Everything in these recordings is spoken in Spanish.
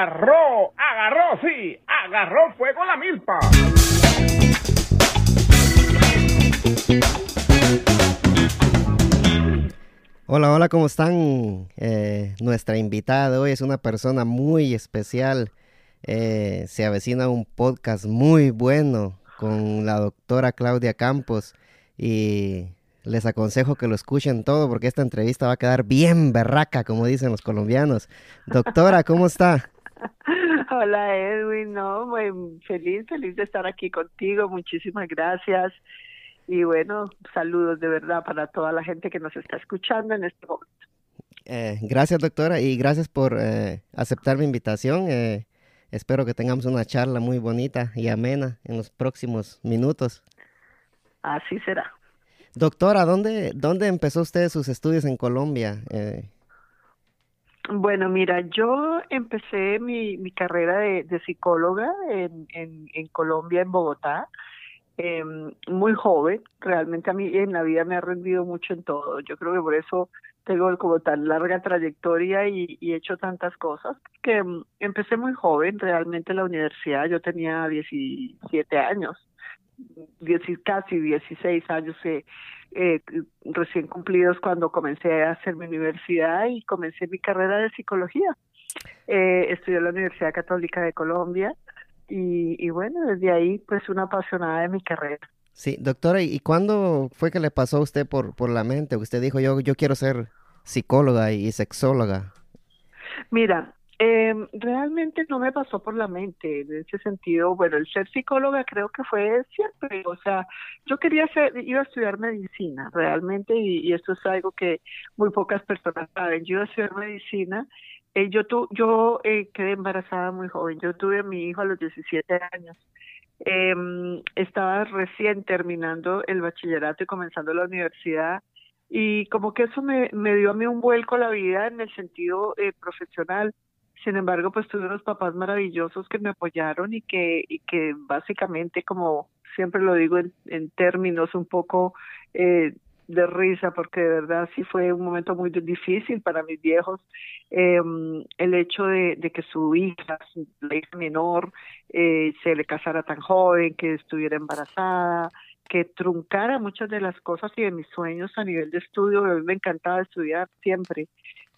Agarró, agarró, sí, agarró fuego la milpa. Hola, hola, ¿cómo están? Eh, nuestra invitada hoy es una persona muy especial. Eh, se avecina un podcast muy bueno con la doctora Claudia Campos y les aconsejo que lo escuchen todo porque esta entrevista va a quedar bien berraca, como dicen los colombianos. Doctora, ¿cómo está? Hola Edwin, no, muy feliz, feliz de estar aquí contigo, muchísimas gracias. Y bueno, saludos de verdad para toda la gente que nos está escuchando en este momento. Eh, gracias doctora y gracias por eh, aceptar mi invitación. Eh, espero que tengamos una charla muy bonita y amena en los próximos minutos. Así será. Doctora, ¿dónde, dónde empezó usted sus estudios en Colombia? Bueno, mira, yo empecé mi, mi carrera de, de psicóloga en, en, Colombia, en Bogotá eh, muy joven. Realmente a mí en la vida me ha rendido mucho en todo. Yo creo que por eso tengo como tan larga trayectoria y, he hecho tantas cosas. Que um, empecé muy joven, realmente en la universidad. Yo tenía 17 años, 10, casi 16 años eh, eh, recién cumplidos cuando comencé a hacer mi universidad y comencé mi carrera de psicología. Eh, estudié en la Universidad Católica de Colombia y, y, bueno, desde ahí pues una apasionada de mi carrera. Sí, doctora, ¿y cuándo fue que le pasó a usted por, por la mente? Usted dijo, yo, yo quiero ser psicóloga y sexóloga. Mira, eh, realmente no me pasó por la mente en ese sentido. Bueno, el ser psicóloga creo que fue siempre, o sea, yo quería ser, iba a estudiar medicina realmente y, y esto es algo que muy pocas personas saben. Yo iba a estudiar medicina eh, yo tu, yo eh, quedé embarazada muy joven. Yo tuve a mi hijo a los 17 años. Eh, estaba recién terminando el bachillerato y comenzando la universidad y como que eso me, me dio a mí un vuelco la vida en el sentido eh, profesional. Sin embargo, pues tuve unos papás maravillosos que me apoyaron y que, y que básicamente, como siempre lo digo en, en términos un poco eh, de risa porque de verdad sí fue un momento muy difícil para mis viejos eh, el hecho de, que su hija, su hija menor, eh, se le casara tan joven, que estuviera embarazada, que truncara muchas de las cosas y de mis sueños a nivel de estudio. A mí me encantaba estudiar siempre.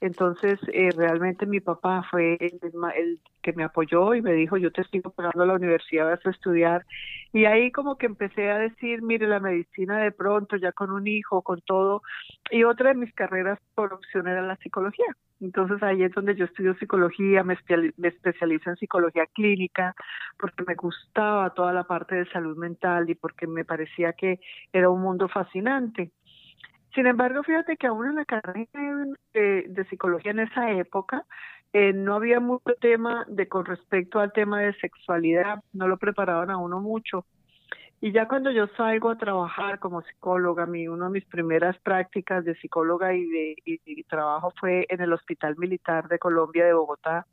Entonces, eh, realmente mi papá fue el, el, que me apoyó y me dijo, yo te sigo pagando la universidad, vas a estudiar. Y ahí como que empecé a decir, mire, la medicina de pronto, ya con un hijo, con todo. Y otra de mis carreras por opción era la psicología. Entonces ahí es donde yo estudio psicología, me, me especializo en psicología clínica, porque me gustaba toda la parte de salud mental y porque me parecía que era un mundo fascinante. Sin embargo, fíjate que aún en la carrera de, de psicología en esa época eh, no había mucho tema de con respecto al tema de sexualidad, no lo preparaban a uno mucho. Y ya cuando yo salgo a trabajar como psicóloga, mi, una de mis primeras prácticas de psicóloga y de trabajo fue en el Hospital Militar de Colombia de Bogotá,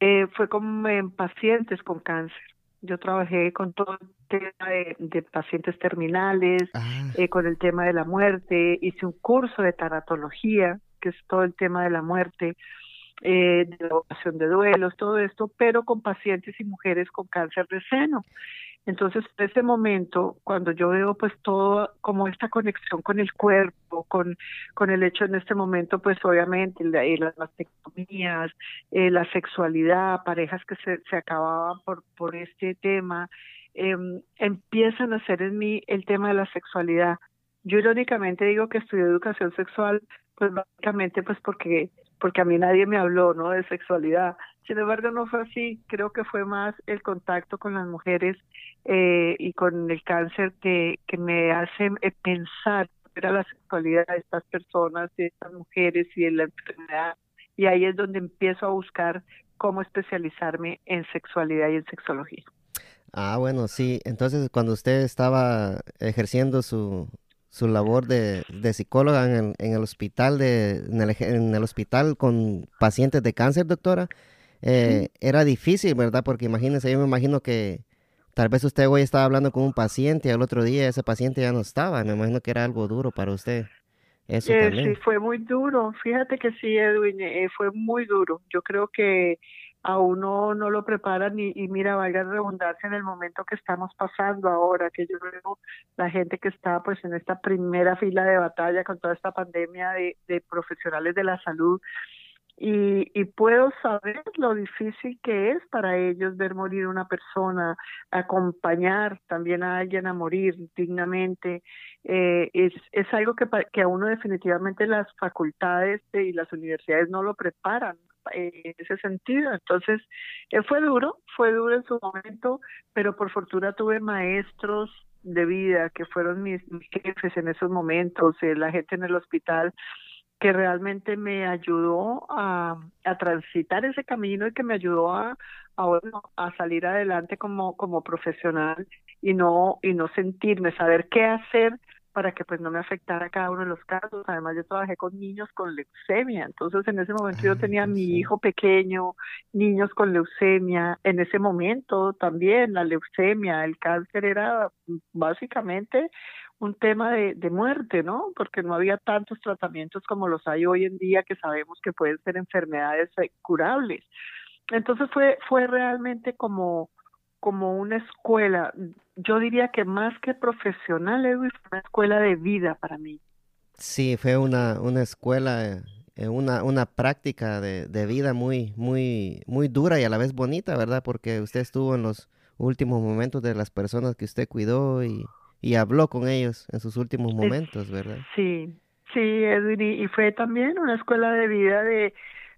eh, fue con en pacientes con cáncer. Yo trabajé con todo el tema de, de pacientes terminales, ah. eh, con el tema de la muerte, hice un curso de tanatología, que es todo el tema de la muerte, eh, de la vocación de duelos, todo esto, pero con pacientes y mujeres con cáncer de seno. Entonces, en ese momento, cuando yo veo pues todo como esta conexión con el cuerpo, con, con el hecho en este momento, pues obviamente la, las mastectomías, eh, la sexualidad, parejas que se, se acababan por, por este tema, eh, empiezan a hacer en mí el tema de la sexualidad. Yo irónicamente digo que estudié educación sexual, pues básicamente pues porque porque a mí nadie me habló, ¿no? De sexualidad. Sin embargo, no fue así. Creo que fue más el contacto con las mujeres eh, y con el cáncer que, que me hace eh, pensar era la sexualidad de estas personas, de estas mujeres y de la enfermedad. Y ahí es donde empiezo a buscar cómo especializarme en sexualidad y en sexología. Ah, bueno, sí. Entonces, cuando usted estaba ejerciendo su, su labor de, de psicóloga en el, en el hospital de en el, en el, hospital con pacientes de cáncer, doctora, eh, sí. era difícil, ¿verdad? Porque imagínese, yo me imagino que tal vez usted hoy estaba hablando con un paciente y al otro día ese paciente ya no estaba. Me imagino que era algo duro para usted. Eso eh, también. Sí, fue muy duro. Fíjate que sí, Edwin, eh, fue muy duro. Yo creo que a uno no lo preparan y, y mira, valga redundancia en el momento que estamos pasando ahora, que yo veo la gente que está pues en esta primera fila de batalla con toda esta pandemia de, profesionales de la salud y, y puedo saber lo difícil que es para ellos ver morir una persona, acompañar también a alguien a morir dignamente, eh, es, es algo que, que a uno definitivamente las facultades y las universidades no lo preparan en ese sentido. Entonces, eh, fue duro, fue duro en su momento, pero por fortuna tuve maestros de vida que fueron mis, mis jefes en esos momentos, eh, la gente en el hospital que realmente me ayudó a, a transitar ese camino y que me ayudó a, a, bueno, a salir adelante como, como profesional y no, y no sentirme, saber qué hacer para que pues no me afectara cada uno de los casos. Además yo trabajé con niños con leucemia, entonces en ese momento yo tenía a mi hijo pequeño, niños con leucemia, en ese momento también la leucemia, el cáncer era básicamente un tema de, de muerte, ¿no? Porque no había tantos tratamientos como los hay hoy en día que sabemos que pueden ser enfermedades curables. Entonces fue fue realmente como como una escuela, yo diría que más que profesional, Edwin, fue una escuela de vida para mí. Sí, fue una, una escuela, eh, una, una práctica de, de, vida muy, muy, muy dura y a la vez bonita, ¿verdad? Porque usted estuvo en los últimos momentos de las personas que usted cuidó y, y habló con ellos en sus últimos momentos, ¿verdad? Sí, sí, Edwin, y fue también una escuela de vida de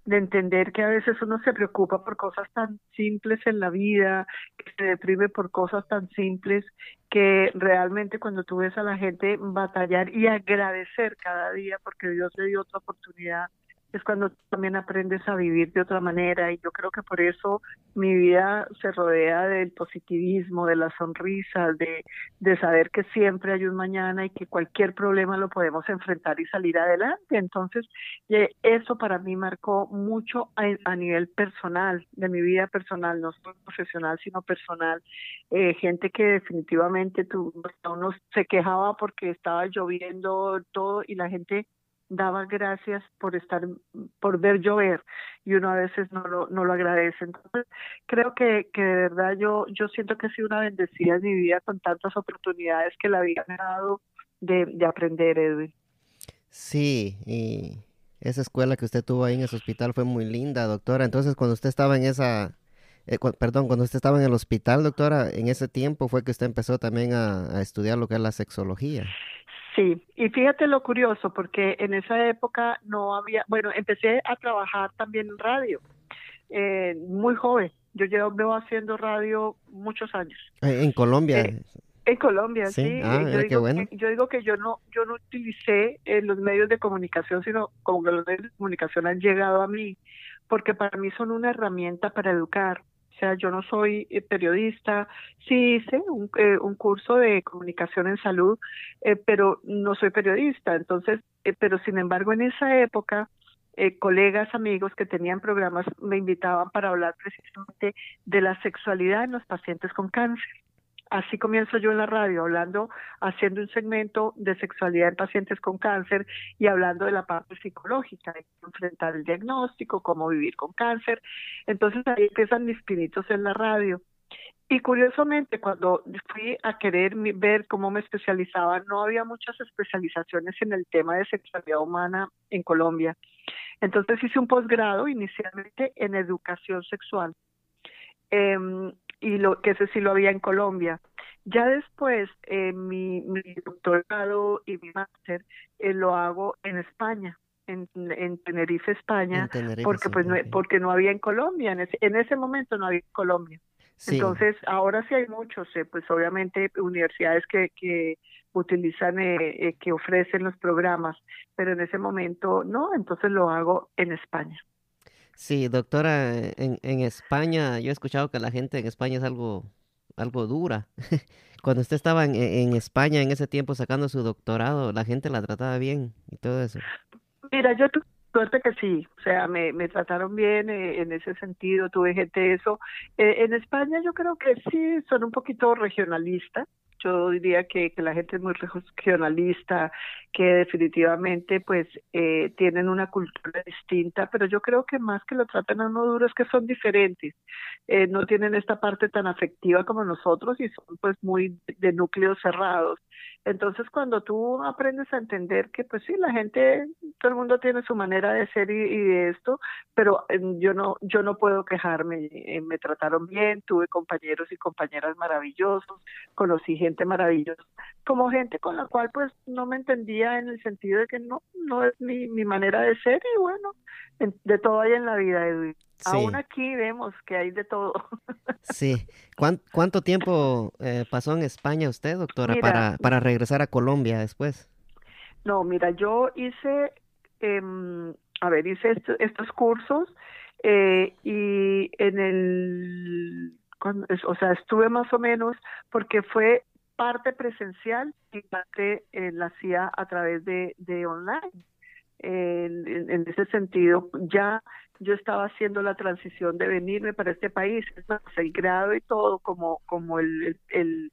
de entender que a veces uno se preocupa por cosas tan simples en la vida, que se deprime por cosas tan simples, que realmente cuando tú ves a la gente batallar y agradecer cada día porque Dios le dio otra oportunidad, es cuando también aprendes a vivir de otra manera y yo creo que por eso mi vida se rodea del positivismo, de la sonrisa, de, de saber que siempre hay un mañana y que cualquier problema lo podemos enfrentar y salir adelante. Entonces, eso para mí marcó mucho a, a nivel personal, de mi vida personal, no solo profesional, sino personal. Eh, gente que definitivamente tú, uno se quejaba porque estaba lloviendo todo y la gente daba gracias por estar, por ver llover y uno a veces no lo, no lo agradece. Entonces, creo que, que de verdad yo, yo siento que he sido una bendecida en mi vida con tantas oportunidades que la vida dado de, de aprender, Edwin. Sí, y esa escuela que usted tuvo ahí en ese hospital fue muy linda, doctora. Entonces, cuando usted estaba en esa, eh, perdón, cuando usted estaba en el hospital, doctora, en ese tiempo fue que usted empezó también a, a estudiar lo que es la sexología. Sí, y fíjate lo curioso, porque en esa época no había, bueno, empecé a trabajar también en radio, eh, muy joven. Yo llevo haciendo radio muchos años. En Colombia. Eh, en Colombia, sí. sí. Ah, yo, digo bueno. que, yo, digo que, yo no, yo no utilicé eh, los medios de comunicación, sino como que los medios de comunicación han llegado a mí, porque para mí son una herramienta para educar. O sea, yo no soy eh, periodista, sí hice un, eh, un, curso de comunicación en salud, eh, pero no soy periodista. Entonces, eh, pero sin embargo, en esa época, colegas, amigos que tenían programas me invitaban para hablar precisamente de la sexualidad en los pacientes con cáncer. Así comienzo yo en la radio, hablando, haciendo un segmento de sexualidad en pacientes con cáncer y hablando de la parte psicológica, de enfrentar el diagnóstico, cómo vivir con cáncer. Entonces ahí empiezan mis pinitos en la radio. Y curiosamente, cuando fui a querer ver cómo me especializaba, no había muchas especializaciones en el tema de sexualidad humana en Colombia. Entonces hice un posgrado inicialmente en educación sexual. Eh, y lo que ese sí lo había en Colombia. Ya después, eh, mi, mi, doctorado y mi máster eh, lo hago en España, en, en Tenerife, España, En Tenerife, porque sí, pues no, porque no había en Colombia, en ese, en ese momento no había en Colombia. Sí. Entonces, ahora sí hay muchos, eh, pues obviamente universidades que, que utilizan, eh, eh, que ofrecen los programas, pero en ese momento no, entonces lo hago en España. Sí, doctora, en, en España, yo he escuchado que la gente en España es algo, algo dura. Cuando usted estaba en, en España en ese tiempo sacando su doctorado, la gente la trataba bien y todo eso. Mira, yo tuve suerte que sí, o sea, me, me trataron bien eh, en ese sentido, tuve gente eso. Eh, en España yo creo que sí son un poquito regionalistas, yo diría que, que la gente es muy regionalista, que definitivamente pues eh, tienen una cultura distinta, pero yo creo que más que lo tratan a uno duro es que son diferentes, eh, no tienen esta parte tan afectiva como nosotros y son pues muy de núcleos cerrados. Entonces, cuando tú aprendes a entender que, pues sí, la gente, todo el mundo tiene su manera de ser y, de esto, pero eh, yo no, yo no puedo quejarme. Eh, me trataron bien, tuve compañeros y compañeras maravillosos, conocí gente maravillosa, como gente con la cual, pues, no me entendía en el sentido de que no, no es mi, mi manera de ser y bueno, de todo hay en la vida, Edwin. Aún aquí vemos que hay de todo. Sí. ¿Cuánto tiempo eh, pasó en España usted, doctora, para, para regresar a Colombia después? No, mira, yo hice, em, a ver, hice estos cursos eh, y en el, o sea, estuve más o menos porque fue parte presencial y parte eh, la hacía a través de, online. En, en, ese sentido, ya yo estaba haciendo la transición de venirme para este país, el grado y todo como, como el, el,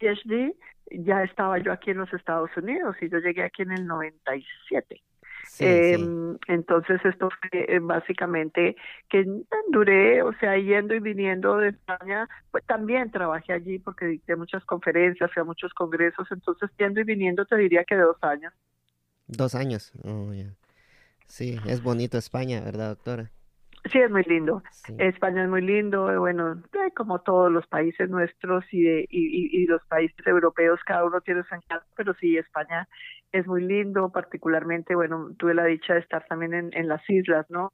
PhD, ya estaba yo aquí en los Estados Unidos y yo llegué aquí en el 97. Sí, eh, Entonces esto fue eh, básicamente que duré, o sea, yendo y viniendo de España, pues también trabajé allí porque dicté muchas conferencias, fui a muchos congresos, entonces yendo y viniendo te diría que dos años. Dos años, oh, Sí, es bonito España, ¿verdad, doctora? Sí, es muy lindo. España es muy lindo, bueno, eh, como todos los países nuestros y, de, y, y, los países europeos, cada uno tiene su encanto, pero sí, España es muy lindo, particularmente, bueno, tuve la dicha de estar también en, en las islas, ¿no?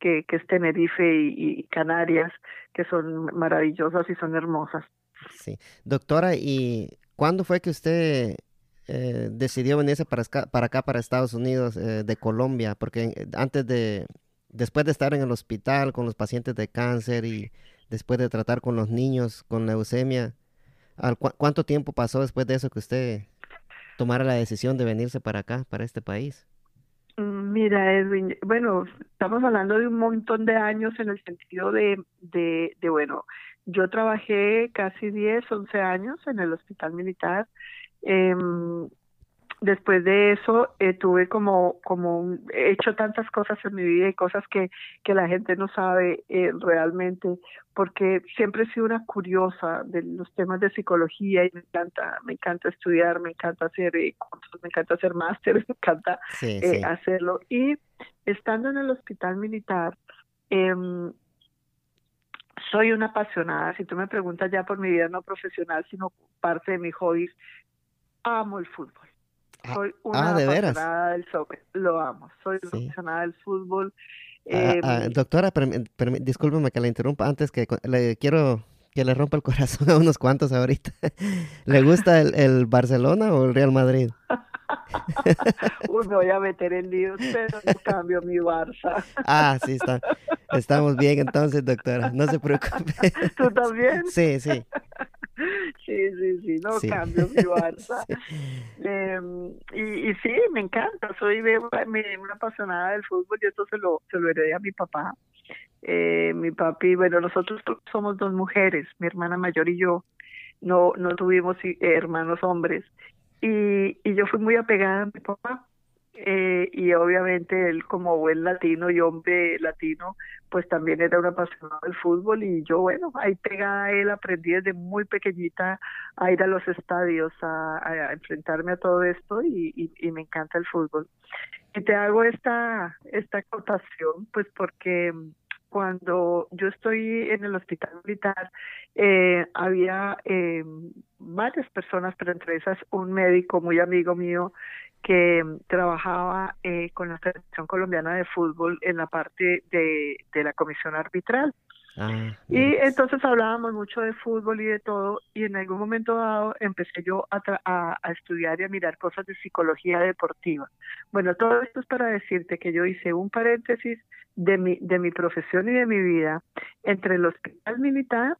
Que, que es Tenerife y, y Canarias, que son maravillosas y son hermosas. Sí. Doctora, ¿y cuándo fue que usted eh, decidió venirse para, para acá, para Estados Unidos, eh, de Colombia, porque antes de, después de estar en el hospital con los pacientes de cáncer y después de tratar con los niños con leucemia, ¿cuánto tiempo pasó después de eso que usted tomara la decisión de venirse para acá, para este país? Mm, mira, Edwin, bueno, estamos hablando de un montón de años en el sentido de, de, de bueno, yo trabajé casi 10, 11 años en el hospital militar eh, después de eso eh, tuve como como he hecho tantas cosas en mi vida y cosas que que la gente no sabe eh, realmente porque siempre he sido una curiosa de los temas de psicología y me encanta me encanta estudiar me encanta hacer eh, me encanta hacer máster me encanta eh, hacerlo. Y estando en el hospital militar eh, soy una apasionada, si tú me preguntas ya por mi vida no profesional, sino parte de mi hobby, amo el fútbol. Ah, soy una ah, ¿de apasionada del soccer, lo amo, soy una apasionada del fútbol. Ah, eh, doctora, discúlpeme que la interrumpa antes que le quiero que le rompa el corazón a unos cuantos ahorita. ¿Le gusta el, el Barcelona o el Real Madrid? Uy, me voy a meter en líos, pero no cambio mi Barça. ah, sí, está. Estamos bien entonces, doctora. No se preocupe. ¿Tú también? Sí, sí. Sí, sí, sí, no cambio mi Barça. Em, y, y, sí, me encanta. Soy una apasionada del fútbol y esto se lo, se lo heredé a mi papá. Eh, mi papi, bueno, nosotros somos dos mujeres, mi hermana mayor y yo. No, no tuvimos hermanos hombres y, y yo fui muy apegada a mi papá. Eh, y obviamente él como buen latino y hombre latino, pues también era un apasionado del fútbol y yo, bueno, ahí pegada él aprendí desde muy pequeñita a ir a los estadios, a, a enfrentarme a todo esto y, y, y, me encanta el fútbol. Y te hago esta, esta acotación, pues porque cuando yo estoy en el hospital militar, eh, había eh, varias personas, pero entre esas un médico muy amigo mío que trabajaba eh, con la Federación Colombiana de Fútbol en la parte de la comisión arbitral. Ah, y entonces hablábamos mucho de fútbol y de todo, y en algún momento dado empecé yo a, a, a, estudiar y a mirar cosas de psicología deportiva. Bueno, todo esto es para decirte que yo hice un paréntesis de mi, de mi profesión y de mi vida entre el hospital militar,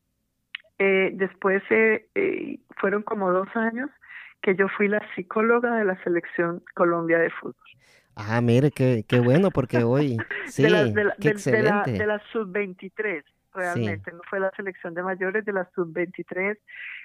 eh, después eh, eh, fueron como dos años que yo fui la psicóloga de la selección Colombia de fútbol. Ah, mire, qué, qué bueno, porque hoy sí, de la, de qué excelente. De la, de la sub-23 realmente. No fue la selección de mayores de la sub-23.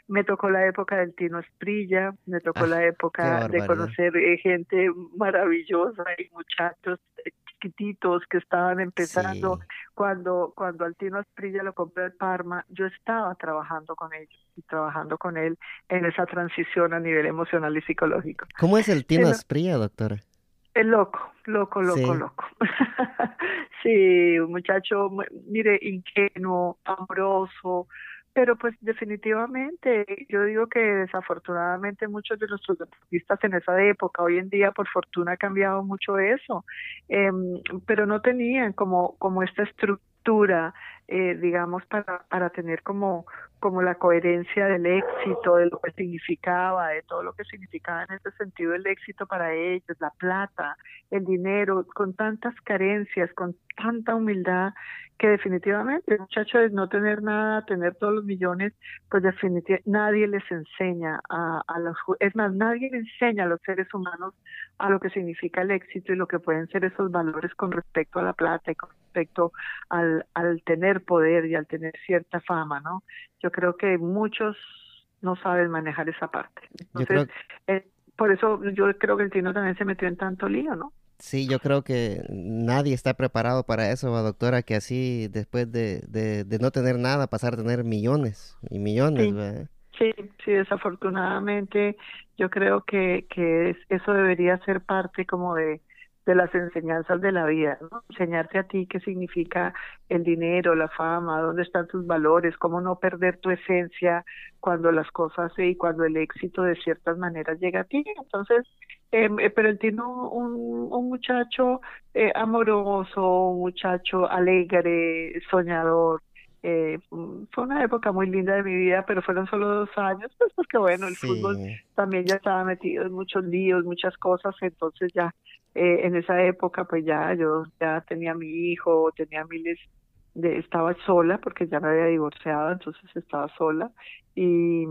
Me tocó la época del Tino Esprilla, me tocó Ah, la época de conocer eh, gente maravillosa y muchachos eh, chiquititos que estaban empezando. Sí. Cuando, cuando al Tino Esprilla lo compré el Parma, yo estaba trabajando con ellos y trabajando con él en esa transición a nivel emocional y psicológico. ¿Cómo es el Tino Asprilla, doctora? Es loco, loco, loco, Sí. loco. sí, un muchacho, mu- mire, ingenuo, amoroso, pero pues definitivamente yo digo que desafortunadamente muchos de nuestros deportistas en esa época, hoy en día por fortuna ha cambiado mucho eso, em, pero no tenían como, como esta estructura, eh, digamos, para, para tener como, como la coherencia del éxito, de lo que significaba, de todo lo que significaba en ese sentido el éxito para ellos, la plata, el dinero, con tantas carencias, con tanta humildad, que definitivamente el muchacho de no tener nada, tener todos los millones, pues definitivamente nadie les enseña a, a los, es más, nadie le enseña a los seres humanos a lo que significa el éxito y lo que pueden ser esos valores con respecto a la plata y con respecto al, al tener poder y al tener cierta fama, ¿no? Yo creo que muchos no saben manejar esa parte. Creo, Entonces, eh, por eso yo creo que el Tino también se metió en tanto lío, ¿no? sí, yo creo que nadie está preparado para eso, doctora, que así después de, de, de no tener nada, pasar a tener millones y millones, Sí. ¿verdad? Sí, sí, desafortunadamente yo creo que, que es- eso debería ser parte como de, de las enseñanzas de la vida, ¿no? Enseñarte a ti qué significa el dinero, la fama, dónde están tus valores, cómo no perder tu esencia cuando las cosas y cuando el éxito de ciertas maneras llega a ti. Entonces, em, eh, pero él tiene un, un, muchacho eh, amoroso, un muchacho alegre, soñador, eh, fue una época muy linda de mi vida, pero fueron solo dos años, pues porque bueno, el Sí. fútbol también ya estaba metido en muchos líos, muchas cosas, entonces ya eh, en esa época pues ya yo ya tenía mi hijo, tenía miles de, estaba sola porque ya me había divorciado, entonces estaba sola y,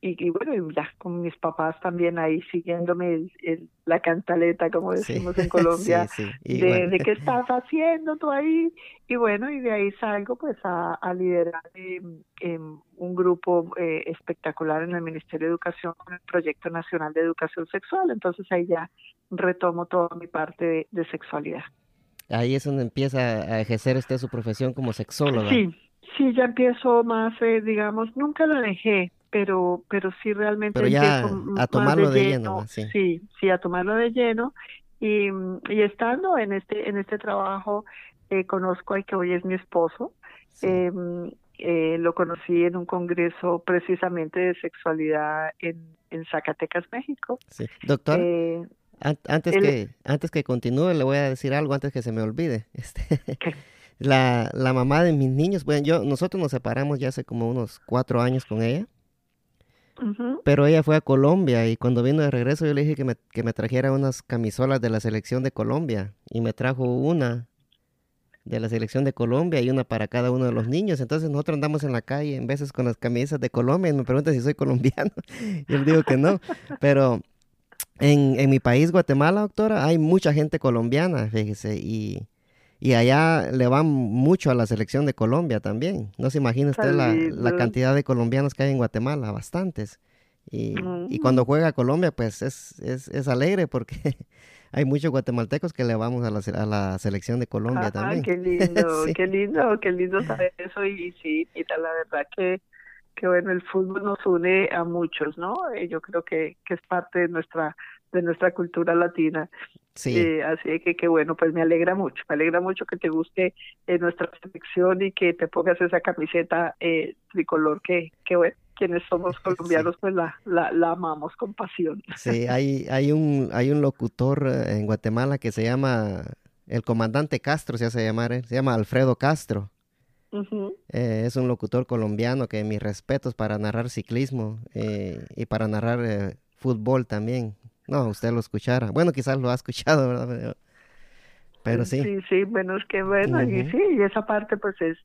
y, y bueno, y ya con mis papás también ahí siguiéndome el- el- la cantaleta, como Sí. decimos en Colombia, Sí, sí. Y de, bueno, de qué estás haciendo tú ahí y bueno y de ahí salgo pues a, a liderar em, un grupo eh, espectacular en el Ministerio de Educación con el Proyecto Nacional de Educación Sexual entonces ahí ya retomo toda mi parte de, de sexualidad ahí es donde empieza a ejercer usted su profesión como sexóloga. sí sí ya empiezo más eh, digamos nunca la dejé pero pero sí realmente Pero ya a tomarlo de lleno. Sí. sí sí a tomarlo de lleno y, y estando en este en este trabajo eh, conozco al que hoy es mi esposo Sí. Eh, eh, lo conocí en un congreso precisamente de sexualidad en, en Zacatecas, México. sí. Doctor, Eh, antes él- que antes que continúe le voy a decir algo antes que se me olvide. Este, la, la mamá de mis niños, bueno, yo nosotros nos separamos ya hace como unos cuatro años con ella. Pero ella fue a Colombia y cuando vino de regreso yo le dije que me, que me trajera unas camisolas de la selección de Colombia y me trajo una de la selección de Colombia y una para cada uno de los niños. Entonces nosotros andamos en la calle en veces con las camisas de Colombia y me preguntan si soy colombiano. Yo le digo que no, pero en, en mi país, Guatemala, doctora, hay mucha gente colombiana, fíjese, y, y allá le van mucho a la selección de Colombia también. No se imagina usted la, la cantidad de colombianos que hay en Guatemala, bastantes. Y, y cuando juega Colombia, pues es, es, es alegre porque hay muchos guatemaltecos que le vamos a la, a la selección de Colombia ah, también. qué lindo, Sí. qué lindo, qué lindo saber eso y sí, mira, la verdad que que bueno, el fútbol nos une a muchos, ¿no? Eh, yo creo que, que es parte de nuestra de nuestra cultura latina. Sí, Eh, así que que bueno, pues me alegra mucho, me alegra mucho que te guste eh, nuestra selección y que te pongas esa camiseta eh, tricolor que, que bueno, quienes somos colombianos pues la, la, la amamos con pasión. sí, hay, hay un, hay un locutor eh, en Guatemala que se llama, el comandante Castro se hace llamar, él, se llama Alfredo Castro. Eh, es un locutor colombiano que mis respetos para narrar ciclismo eh, y para narrar eh, fútbol también. No, usted lo escuchara. Bueno, quizás lo ha escuchado, ¿verdad? Pero, sí. Sí, sí, bueno, es que bueno, y sí, y esa parte pues es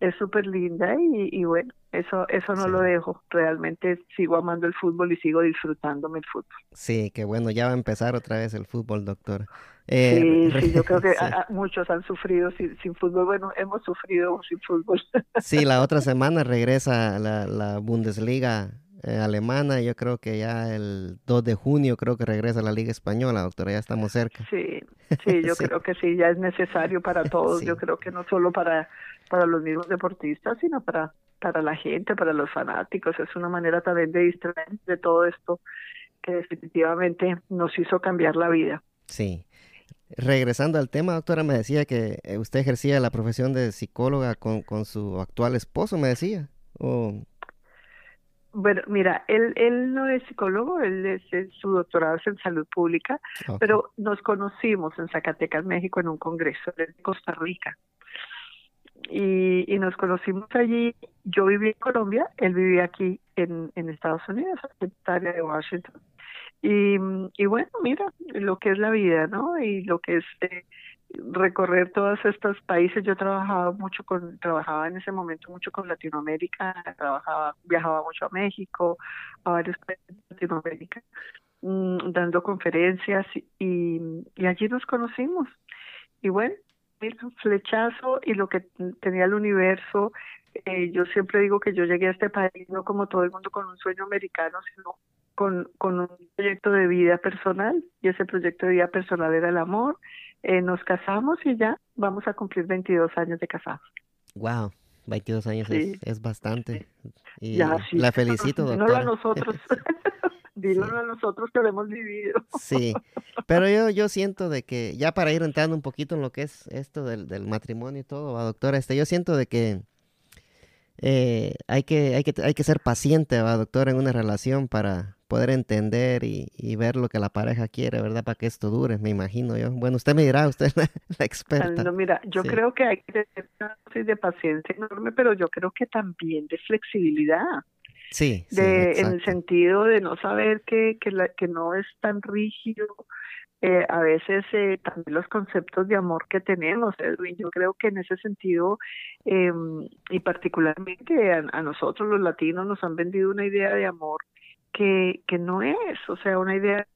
es súper linda y, y bueno, eso eso no Sí. lo dejo, realmente sigo amando el fútbol y sigo disfrutándome el fútbol. Sí, qué bueno, ya va a empezar otra vez el fútbol, doctor. Eh, sí, yo creo que muchos han sufrido sin, fútbol. Bueno, hemos sufrido sin fútbol. Sí, la otra semana regresa la, la Bundesliga eh, alemana. Yo creo que ya el 2 de junio creo que regresa la Liga Española, doctora. Ya estamos cerca. Sí, sí, yo creo que sí, ya es necesario para todos. Yo creo que no solo para, para los mismos deportistas, sino para, para la gente, para los fanáticos. Es una manera también de distraer de todo esto que definitivamente nos hizo cambiar la vida. Sí. Regresando al tema, doctora, me decía que eh, usted ejercía la profesión de psicóloga con, con su actual esposo, me decía. Bueno, mira, él, él no es psicólogo, él es, su doctorado es en salud pública, pero nos conocimos en Zacatecas, México, en un congreso de Costa Rica. Y, y nos conocimos allí. Yo viví en Colombia, él vivía aquí en, en Estados Unidos, en el área de Washington. Y, y bueno, mira, lo que es la vida, ¿no? Y lo que es eh, recorrer todos estos países. Yo trabajaba mucho con, trabajaba en ese momento mucho con Latinoamérica, trabajaba, viajaba mucho a México, a varios países de Latinoamérica, mm, dando conferencias y, y allí nos conocimos. Y bueno, mira, flechazo y lo que tenía el universo. Eh, yo siempre digo que yo llegué a este país no como todo el mundo con un sueño americano, sino con, con un proyecto de vida personal y ese proyecto de vida personal era el amor. Eh, nos casamos y ya vamos a cumplir 22 años de casados. Wow, 22 años es, bastante. Y la felicito, doctora. a nosotros. Díganos a nosotros que lo hemos vivido. Sí, pero yo, yo siento de que, ya para ir entrando un poquito en lo que es esto del, del matrimonio y todo, doctora, este, yo siento de que eh, hay, que, hay, que, hay que ser paciente, ¿va, doctora, en una relación para, poder entender y, ver lo que la pareja quiere, ¿verdad? Para que esto dure, me imagino yo. Bueno, usted me dirá, usted es la, experta. No, mira, yo creo que hay que tener de paciencia enorme, pero yo creo que también de flexibilidad. Sí, de, en el sentido de no saber que, que, la, que no es tan rígido, eh, a veces eh, también los conceptos de amor que tenemos, Edwin. Yo creo que en ese sentido, eh, y particularmente a, a, nosotros los latinos nos han vendido una idea de amor que, que no es, o sea, una idea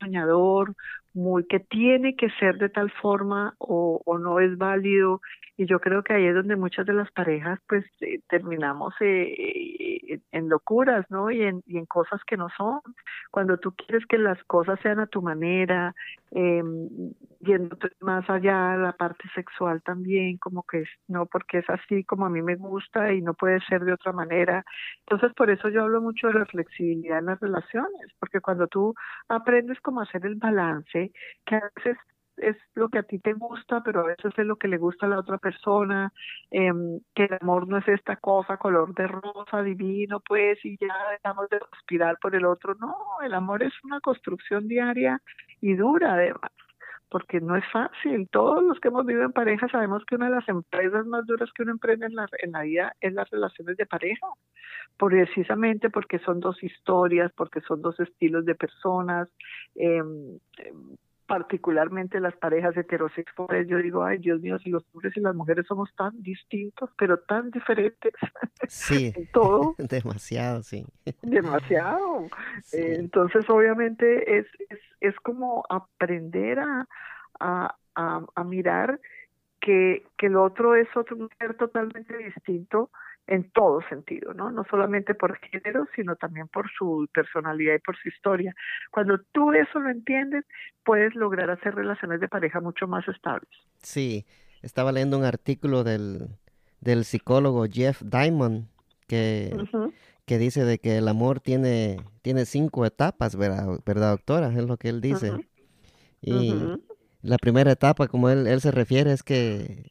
soñador, muy que tiene que ser de tal forma o, o no es válido. Y yo creo que ahí es donde muchas de las parejas pues eh, terminamos eh, eh, en locuras no y en, y en cosas que no son. Cuando tú quieres que las cosas sean a tu manera eh, yendo más allá la parte sexual también como que es no porque es así como a mí me gusta y no puede ser de otra manera entonces por eso yo hablo mucho de la flexibilidad en las relaciones porque cuando tú aprendes cómo hacer el balance que a veces es lo que a ti te gusta, pero a veces es lo que le gusta a la otra persona, eh, que el amor no es esta cosa color de rosa divino, pues, y ya dejamos de respirar por el otro. No, el amor es una construcción diaria y dura además, porque no es fácil. Todos los que hemos vivido en pareja sabemos que una de las empresas más duras que uno emprende en la, en la vida es las relaciones de pareja, precisamente porque son dos historias, porque son dos estilos de personas. Eh, particularmente las parejas heterosexuales, yo digo, ay Dios mío, si los hombres y las mujeres somos tan distintos, pero tan diferentes sí. en todo. Demasiado, sí. Demasiado. entonces, obviamente, es, es, es como aprender a, a, a, a mirar que, que el otro es otro ser totalmente distinto en todo sentido, ¿no? No solamente por género, sino también por su personalidad y por su historia. Cuando tú eso lo entiendes, puedes lograr hacer relaciones de pareja mucho más estables. Sí, estaba leyendo un artículo del, del psicólogo Jeff Diamond que, que dice de que el amor tiene, tiene cinco etapas, ¿verdad, ¿verdad doctora? Es lo que él dice. Y la primera etapa, como él, él se refiere, es que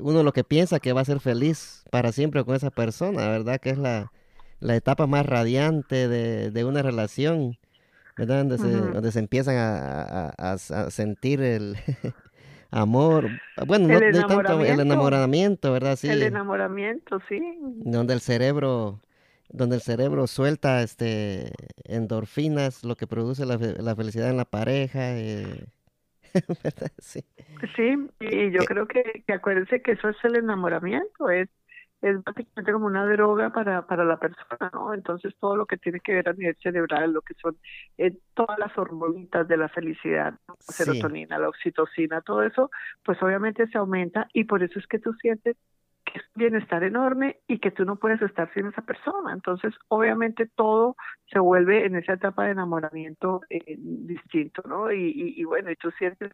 uno lo que piensa que va a ser feliz para siempre con esa persona, ¿verdad? Que es la, la etapa más radiante de, de una relación, ¿verdad? Donde, se, donde se empiezan a, a, sentir el amor, bueno, no, tanto el enamoramiento, ¿verdad? Sí. El enamoramiento, sí. Donde el cerebro donde el cerebro suelta este endorfinas, lo que produce la, la felicidad en la pareja. Eh, Sí. y yo creo que, que acuérdense que eso es el enamoramiento, es es básicamente como una droga para, para la persona, ¿no? Entonces todo lo que tiene que ver a nivel cerebral, lo que son eh, todas las hormonitas de la felicidad, la serotonina, la oxitocina, todo eso, pues obviamente se aumenta y por eso es que tú sientes que es un bienestar enorme y que tú no puedes estar sin esa persona. Entonces, obviamente todo se vuelve en esa etapa de enamoramiento eh, distinto, ¿no? Y, y, y, bueno, y tú sientes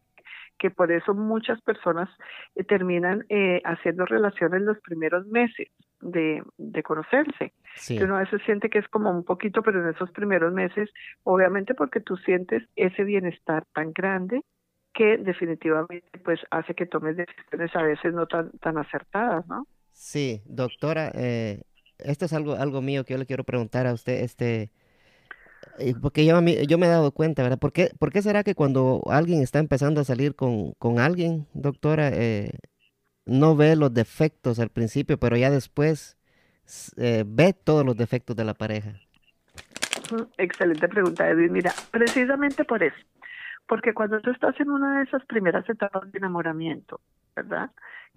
que por eso muchas personas eh, terminan eh, haciendo relaciones los primeros meses de, de conocerse. Que uno a veces siente que es como un poquito, pero en esos primeros meses, obviamente porque tú sientes ese bienestar tan grande que definitivamente pues hace que tomes decisiones a veces no tan, tan acertadas, ¿no? Sí, doctora, eh, esto es algo, algo mío que yo le quiero preguntar a usted, este, porque yo, yo me he dado cuenta, ¿verdad? ¿Por qué, ¿Por qué será que cuando alguien está empezando a salir con, con alguien, doctora, eh, no ve los defectos al principio, pero ya después eh, ve todos los defectos de la pareja? Excelente pregunta, Edwin. Mira, precisamente por eso. Porque cuando tú estás en una de esas primeras etapas de enamoramiento, ¿verdad?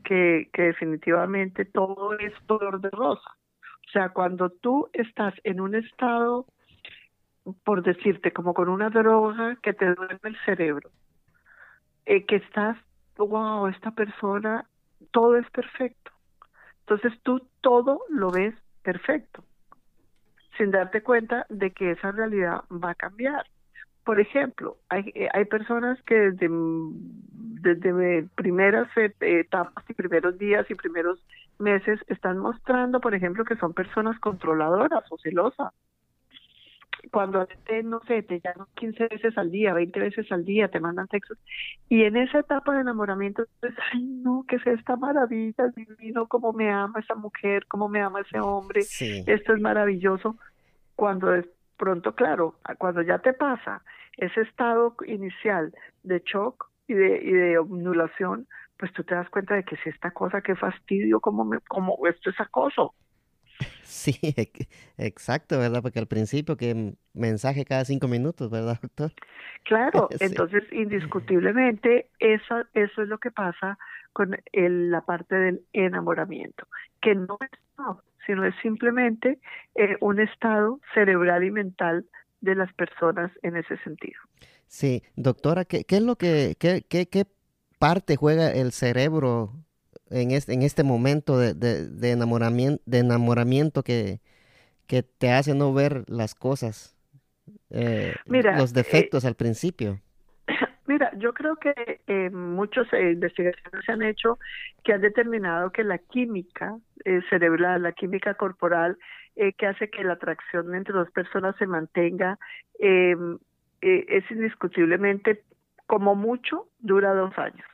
Que, que definitivamente todo es dolor de rosa. O sea, cuando tú estás en un estado por decirte, como con una droga que te duele el cerebro, eh, que estás, wow, esta persona, todo es perfecto. Entonces tú todo lo ves perfecto, sin darte cuenta de que esa realidad va a cambiar. Por ejemplo, hay, eh, hay personas que desde, desde primeras etapas y primeros días y primeros meses están mostrando, por ejemplo, que son personas controladoras o celosas. Cuando te, no sé, te llaman 15 veces al día, 20 veces al día, te mandan textos, y en esa etapa de enamoramiento, pues, ay, no, que es esta maravilla, divino, cómo me ama esa mujer, cómo me ama ese hombre, esto es maravilloso, cuando pronto, claro, cuando ya te pasa ese estado inicial de shock y de, y de obnulación, pues tú te das cuenta de que si esta cosa, qué fastidio, como, me, como esto es acoso, Sí, exacto, ¿verdad? Porque al principio que mensaje cada cinco minutos, ¿verdad, doctor? Claro, entonces indiscutiblemente eso, eso es lo que pasa con el, la parte del enamoramiento, que no es no, sino es simplemente eh, un estado cerebral y mental de las personas en ese sentido. Sí, doctora, ¿qué, qué es lo que, qué, qué, qué parte juega el cerebro en este, en este momento de, de, enamoramiento, de enamoramiento que, que te hace no ver las cosas, eh, los defectos al principio? Mira, yo creo que eh, muchas investigaciones se han hecho que han determinado que la química eh, cerebral, la química corporal, eh, que hace que la atracción entre dos personas se mantenga, es indiscutiblemente, como mucho, dura dos años.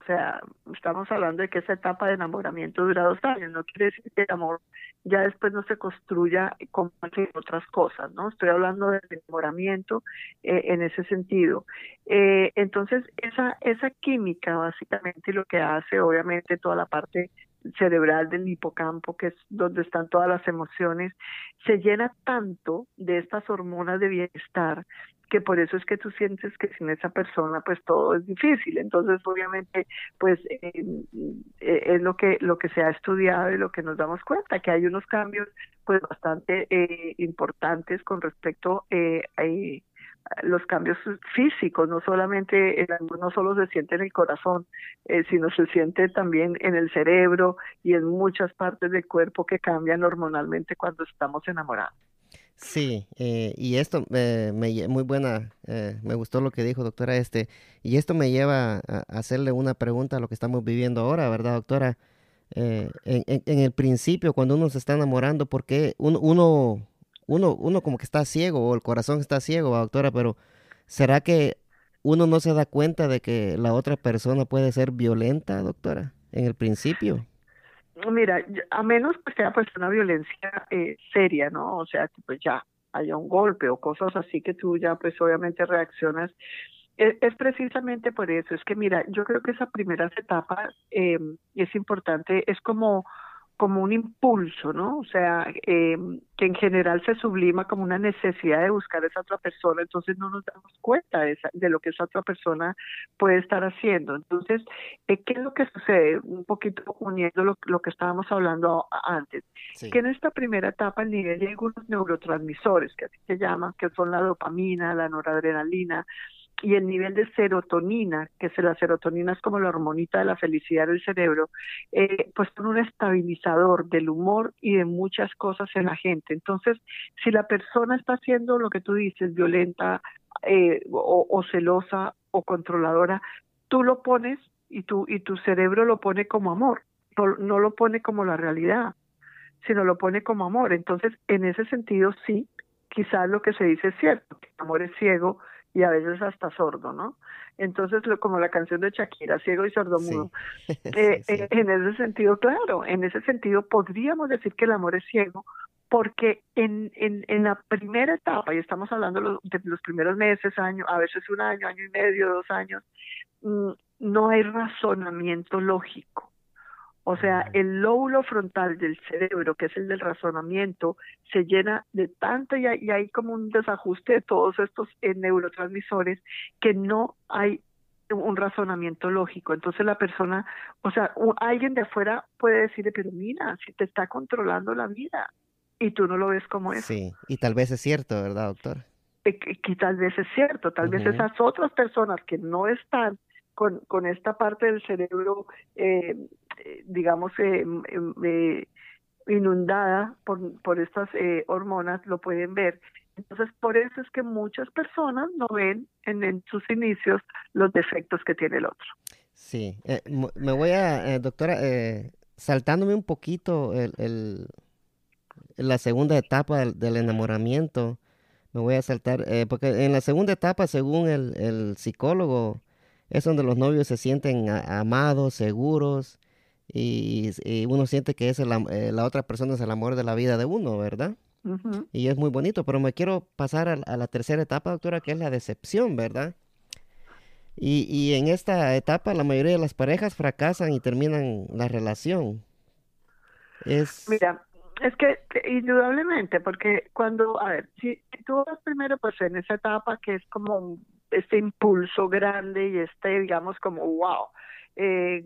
O sea, estamos hablando de que esa etapa de enamoramiento dura dos años, no quiere decir que el amor ya después no se construya como otras cosas, ¿no? Estoy hablando del enamoramiento eh, en ese sentido. Eh, entonces, esa, esa química básicamente lo que hace, obviamente, toda la parte cerebral del hipocampo, que es donde están todas las emociones, se llena tanto de estas hormonas de bienestar que por eso es que tú sientes que sin esa persona pues todo es difícil entonces obviamente pues eh, eh, es lo que lo que se ha estudiado y lo que nos damos cuenta que hay unos cambios pues bastante eh, importantes con respecto eh, a los cambios físicos, no solamente el amor no solo se siente en el corazón, eh, sino se siente también en el cerebro y en muchas partes del cuerpo que cambian hormonalmente cuando estamos enamorados. Sí, eh, y esto eh, me muy buena, eh, me gustó lo que dijo doctora este, y esto me lleva a hacerle una pregunta a lo que estamos viviendo ahora, ¿verdad doctora? En, en, el principio, cuando uno se está enamorando, ¿por qué uno, uno, uno, uno como que está ciego o el corazón está ciego, doctora? Pero ¿será que uno no se da cuenta de que la otra persona puede ser violenta, doctora, en el principio? Mira, a menos que sea pues una violencia eh, seria, ¿no? O sea, que pues ya haya un golpe o cosas así que tú ya pues obviamente reaccionas. Es, es precisamente por eso, es que mira, yo creo que esa primera etapa eh, es importante, es como como un impulso, ¿no? O sea, eh, que en general se sublima como una necesidad de buscar a esa otra persona, entonces no nos damos cuenta de, de lo que esa otra persona puede estar haciendo. Entonces, eh, ¿qué es lo que sucede? Un poquito uniendo lo, lo que estábamos hablando antes, que en esta primera etapa el nivel de algunos neurotransmisores, que así se llaman, que son la dopamina, la noradrenalina, y el nivel de serotonina, que es la serotonina es como la hormonita de la felicidad del cerebro, eh, pues son un estabilizador del humor y de muchas cosas en la gente. Entonces, si la persona está haciendo lo que tú dices, violenta eh, o, celosa o controladora, tú lo pones y tu, y tu cerebro lo pone como amor, no, no lo pone como la realidad, sino lo pone como amor. Entonces, en ese sentido, sí, quizás lo que se dice es cierto, que el amor es ciego, y a veces hasta sordo, ¿no? Entonces, lo, como la canción de Shakira, ciego y sordomudo. Eh, eh, en ese sentido, claro, en ese sentido podríamos decir que el amor es ciego, porque en, en, en la primera etapa, y estamos hablando de los primeros meses, años, a veces un año, año y medio, dos años, mm, no hay razonamiento lógico. O sea, el lóbulo frontal del cerebro, que es el del razonamiento, se llena de tanto y hay, como un desajuste de todos estos eh, neurotransmisores que no hay un razonamiento lógico. Entonces la persona, o sea, alguien de afuera puede decirle, pero mira, si te está controlando la vida y tú no lo ves como es. Sí, y tal vez es cierto, ¿verdad, doctor? Eh, que, tal vez es cierto, tal vez esas otras personas que no están con, con esta parte del cerebro eh, digamos, eh, eh, inundada por, por estas eh, hormonas, lo pueden ver. Entonces, por eso es que muchas personas no ven en, sus inicios los defectos que tiene el otro. Sí, me voy a, doctora, saltándome un poquito el, la segunda etapa del, enamoramiento, me voy a saltar, porque en la segunda etapa, según el, el, psicólogo, es donde los novios se sienten amados, seguros, y, uno siente que es eh, la otra persona es el amor de la vida de uno, ¿verdad? Y es muy bonito, pero me quiero pasar a, la tercera etapa, doctora, que es la decepción, ¿verdad? Y, y, en esta etapa la mayoría de las parejas fracasan y terminan la relación. Es... Mira, es que indudablemente, porque cuando, a ver, si, tú vas primero pues en esa etapa que es como este impulso grande y este, digamos, como wow, eh,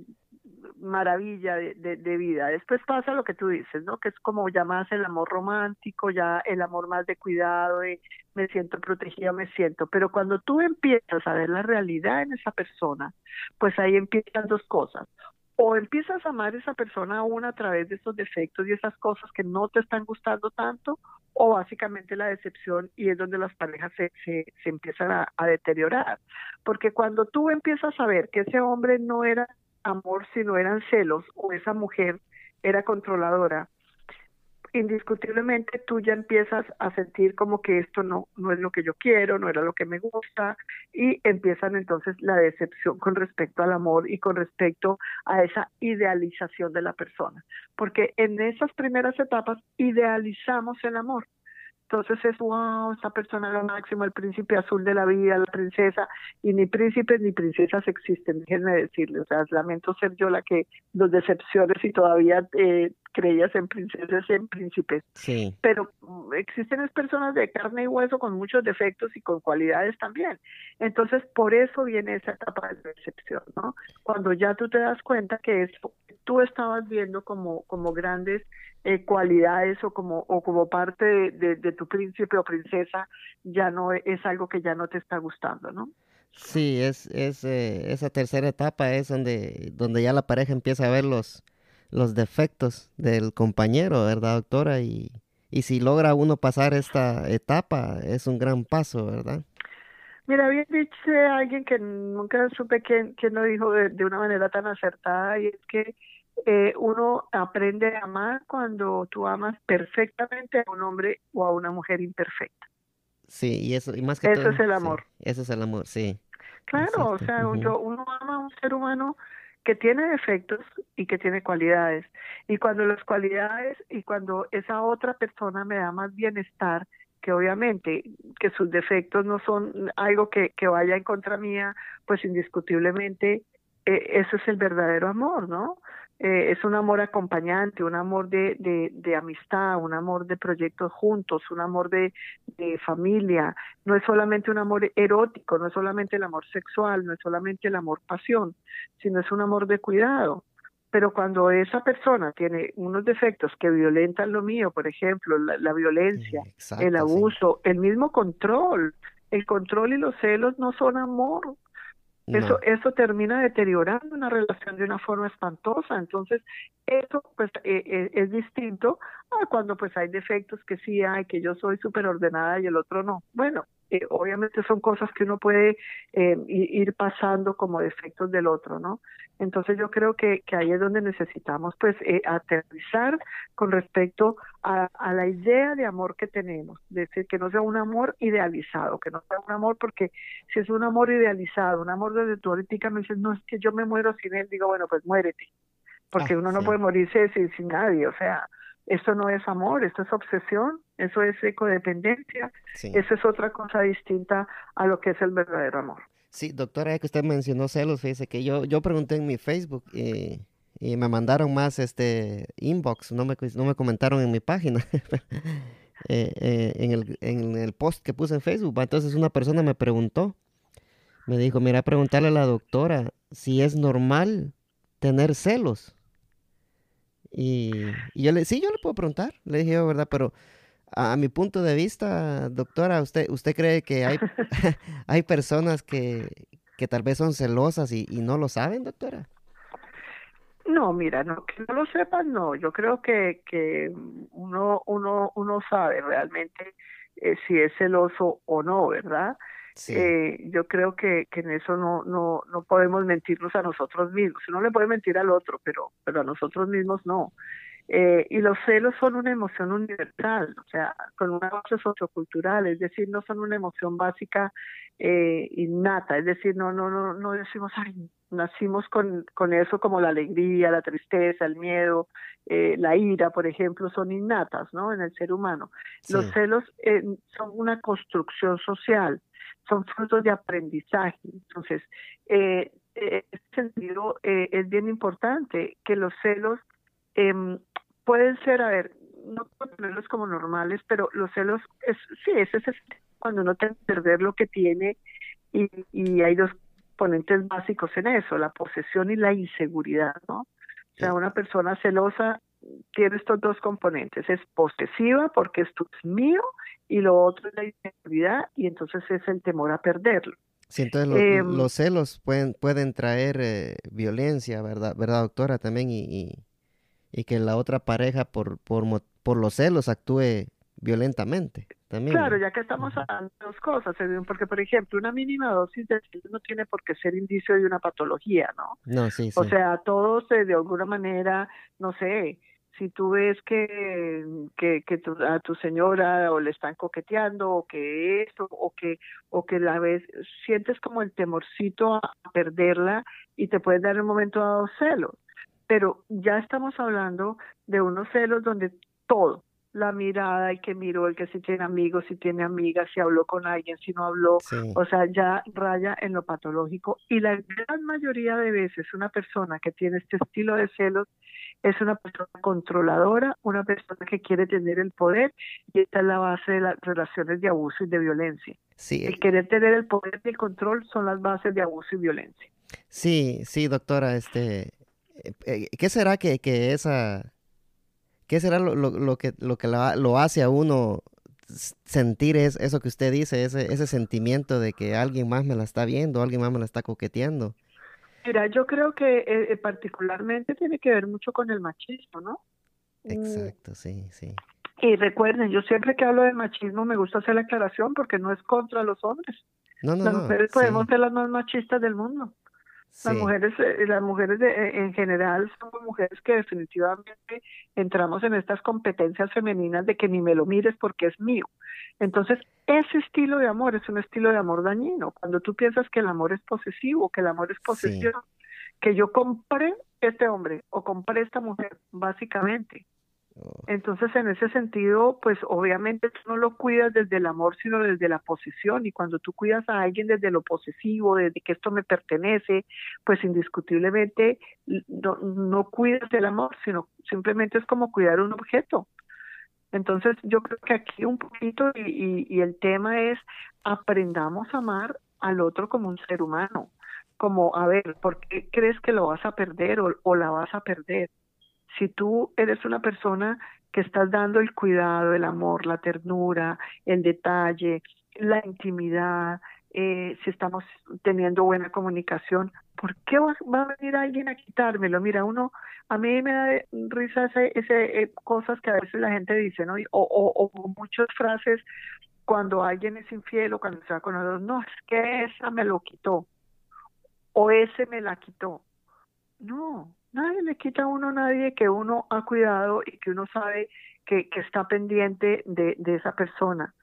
maravilla de, de, vida. Después pasa lo que tú dices, ¿no? Que es como ya más el amor romántico, ya el amor más de cuidado, de me siento protegida, me siento. Pero cuando tú empiezas a ver la realidad en esa persona, pues ahí empiezan dos cosas. O empiezas a amar a esa persona aún a través de esos defectos y esas cosas que no te están gustando tanto, o básicamente la decepción y es donde las parejas se, se, empiezan a, a deteriorar. Porque cuando tú empiezas a ver que ese hombre no era amor si no eran celos o esa mujer era controladora, indiscutiblemente tú ya empiezas a sentir como que esto no, no es lo que yo quiero, no era lo que me gusta, y empiezan entonces la decepción con respecto al amor y con respecto a esa idealización de la persona. Porque en esas primeras etapas idealizamos el amor. Entonces es, wow, esta persona es lo máximo, el príncipe azul de la vida, la princesa, y ni príncipes ni princesas existen, déjenme decirles, o sea, lamento ser yo la que los decepciones y todavía eh, creías en princesas y en príncipes. Sí. Pero mm, existen personas de carne y hueso con muchos defectos y con cualidades también. Entonces, por eso viene esa etapa de decepción, ¿no? Cuando ya tú te das cuenta que eso tú estabas viendo como, como grandes eh, cualidades o como, o como parte de, tu príncipe o princesa, ya no e, es algo que ya no te está gustando, ¿no? Sí, es, es eh, esa tercera etapa es donde, donde ya la pareja empieza a ver los, los defectos del compañero, ¿verdad, doctora? Y, y si logra uno pasar esta etapa, es un gran paso, ¿verdad? Mira, bien dicho alguien que nunca supe quién, quién lo dijo de, de, una manera tan acertada, y es que eh, uno aprende a amar cuando tú amas perfectamente a un hombre o a una mujer imperfecta. Sí, y eso, y más que eso es el amor. eso es el amor, sí. Claro, o sea, uno ama a un ser humano que tiene defectos y que tiene cualidades. Y cuando las cualidades y cuando esa otra persona me da más bienestar, que obviamente que sus defectos no son algo que, que vaya en contra mía, pues indiscutiblemente eh, eso es el verdadero amor, ¿no? Eh, es un amor acompañante, un amor de, de, de, amistad, un amor de proyectos juntos, un amor de, de, familia. No es solamente un amor erótico, no es solamente el amor sexual, no es solamente el amor pasión, sino es un amor de cuidado. Pero cuando esa persona tiene unos defectos que violentan lo mío, por ejemplo, la, la violencia, Exacto, el abuso, sí. el mismo control, el control y los celos no son amor, no. Eso, eso termina deteriorando una relación de una forma espantosa. Entonces, eso pues eh, eh, es distinto a cuando pues hay defectos que sí hay, que yo soy súper ordenada y el otro no. Bueno, eh, obviamente son cosas que uno puede eh, ir pasando como defectos del otro, ¿no? Entonces yo creo que, que ahí es donde necesitamos pues eh, aterrizar con respecto a, a, la idea de amor que tenemos, de decir que no sea un amor idealizado, que no sea un amor porque si es un amor idealizado, un amor donde tú ahorita me dices, no es que yo me muero sin él, digo, bueno, pues muérete, porque ah, uno no puede morirse sin, sin nadie, o sea, esto no es amor, esto es obsesión, eso es codependencia, sí. eso es otra cosa distinta a lo que es el verdadero amor. Sí, doctora, ya que usted mencionó celos, fíjese que yo, yo pregunté en mi Facebook y, y me mandaron más este inbox, no me, no me comentaron en mi página, eh, eh, en, el, en el post que puse en Facebook. Entonces una persona me preguntó, me dijo, mira, preguntarle a la doctora si es normal tener celos. Y, y, yo le, sí, yo le puedo preguntar, le dije yo, ¿verdad? Pero a, a mi punto de vista, doctora, ¿usted, usted cree que hay, hay personas que, que tal vez son celosas y, y, no lo saben, doctora? No, mira, no, que no lo sepan, no. Yo creo que, que uno, uno, uno sabe realmente eh, si es celoso o no, ¿verdad? Sí. Eh, yo creo que, que en eso no, no, no podemos mentirnos a nosotros mismos. Uno le puede mentir al otro, pero, pero a nosotros mismos no. Eh, y los celos son una emoción universal, o sea, con una base sociocultural, es decir, no son una emoción básica eh, innata, es decir, no, no, no, no decimos, ay, nacimos con, con eso como la alegría, la tristeza, el miedo, eh, la ira, por ejemplo, son innatas, ¿no? En el ser humano. Sí. Los celos eh, son una construcción social, son frutos de aprendizaje. Entonces, eh, en ese sentido, eh, es bien importante que los celos eh, pueden ser, a ver, no ponerlos como normales, pero los celos, es, sí, es ese cuando uno tiene que perder lo que tiene y, y hay dos ponentes básicos en eso, la posesión y la inseguridad, ¿no? O sea, una persona celosa tiene estos dos componentes, es posesiva porque esto es mío y lo otro es la inseguridad y entonces es el temor a perderlo. Sí, entonces lo, eh, los celos pueden pueden traer eh, violencia, ¿verdad, verdad doctora? También y, y, y, que la otra pareja por, por, por los celos actúe violentamente. También. Claro, ya que estamos hablando de dos cosas, porque por ejemplo, una mínima dosis de celos no tiene por qué ser indicio de una patología, ¿no? No, sí, sí. O sea, todos de alguna manera, no sé, si tú ves que, que, que tu, a tu señora o le están coqueteando o que esto o que o que la ves sientes como el temorcito a perderla y te pueden dar en un momento dado celos pero ya estamos hablando de unos celos donde todo la mirada, el que miró, el que si tiene amigos, si tiene amigas, si habló con alguien, si no habló, sí. o sea, ya raya en lo patológico. Y la gran mayoría de veces una persona que tiene este estilo de celos es una persona controladora, una persona que quiere tener el poder y esta es la base de las relaciones de abuso y de violencia. Sí. El querer tener el poder y el control son las bases de abuso y violencia. Sí, sí, doctora, este, ¿qué será que, que esa ¿Qué será lo, lo, lo que, lo, que lo, lo, hace a uno sentir es, eso que usted dice, ese, ese sentimiento de que alguien más me la está viendo, alguien más me la está coqueteando? Mira, yo creo que eh, eh particularmente tiene que ver mucho con el machismo, ¿no? Exacto, sí, sí. Y recuerden, yo siempre que hablo de machismo me gusta hacer la aclaración porque no es contra los hombres. No, no, las no, mujeres podemos sí. ser las más machistas del mundo. Sí. Las mujeres, eh, las mujeres de, eh, en general somos mujeres que definitivamente entramos en estas competencias femeninas de que ni me lo mires porque es mío. Entonces, ese estilo de amor es un estilo de amor dañino. Cuando tú piensas que el amor es posesivo, que el amor es posesión, sí. que yo compré este hombre o compré esta mujer, básicamente. Entonces, en ese sentido, pues obviamente tú no lo cuidas desde el amor, sino desde la posesión. Y cuando tú cuidas a alguien desde lo posesivo, desde que esto me pertenece, pues indiscutiblemente no, no cuidas del amor, sino simplemente es como cuidar un objeto. Entonces, yo creo que aquí un poquito, y, y, el tema es aprendamos a amar al otro como un ser humano. Como, a ver, ¿por qué crees que lo vas a perder o, o la vas a perder? Si tú eres una persona que estás dando el cuidado, el amor, la ternura, el detalle, la intimidad, eh, si estamos teniendo buena comunicación, ¿por qué va, a venir alguien a quitármelo? Mira, uno, a mí me da risa ese, ese eh, cosas que a veces la gente dice, ¿no? O, o, muchas frases cuando alguien es infiel o cuando se va con otros, no, es que esa me lo quitó, o ese me la quitó. No, nadie le quita a uno nadie que uno ha cuidado y que uno sabe que, que está pendiente de, de esa persona.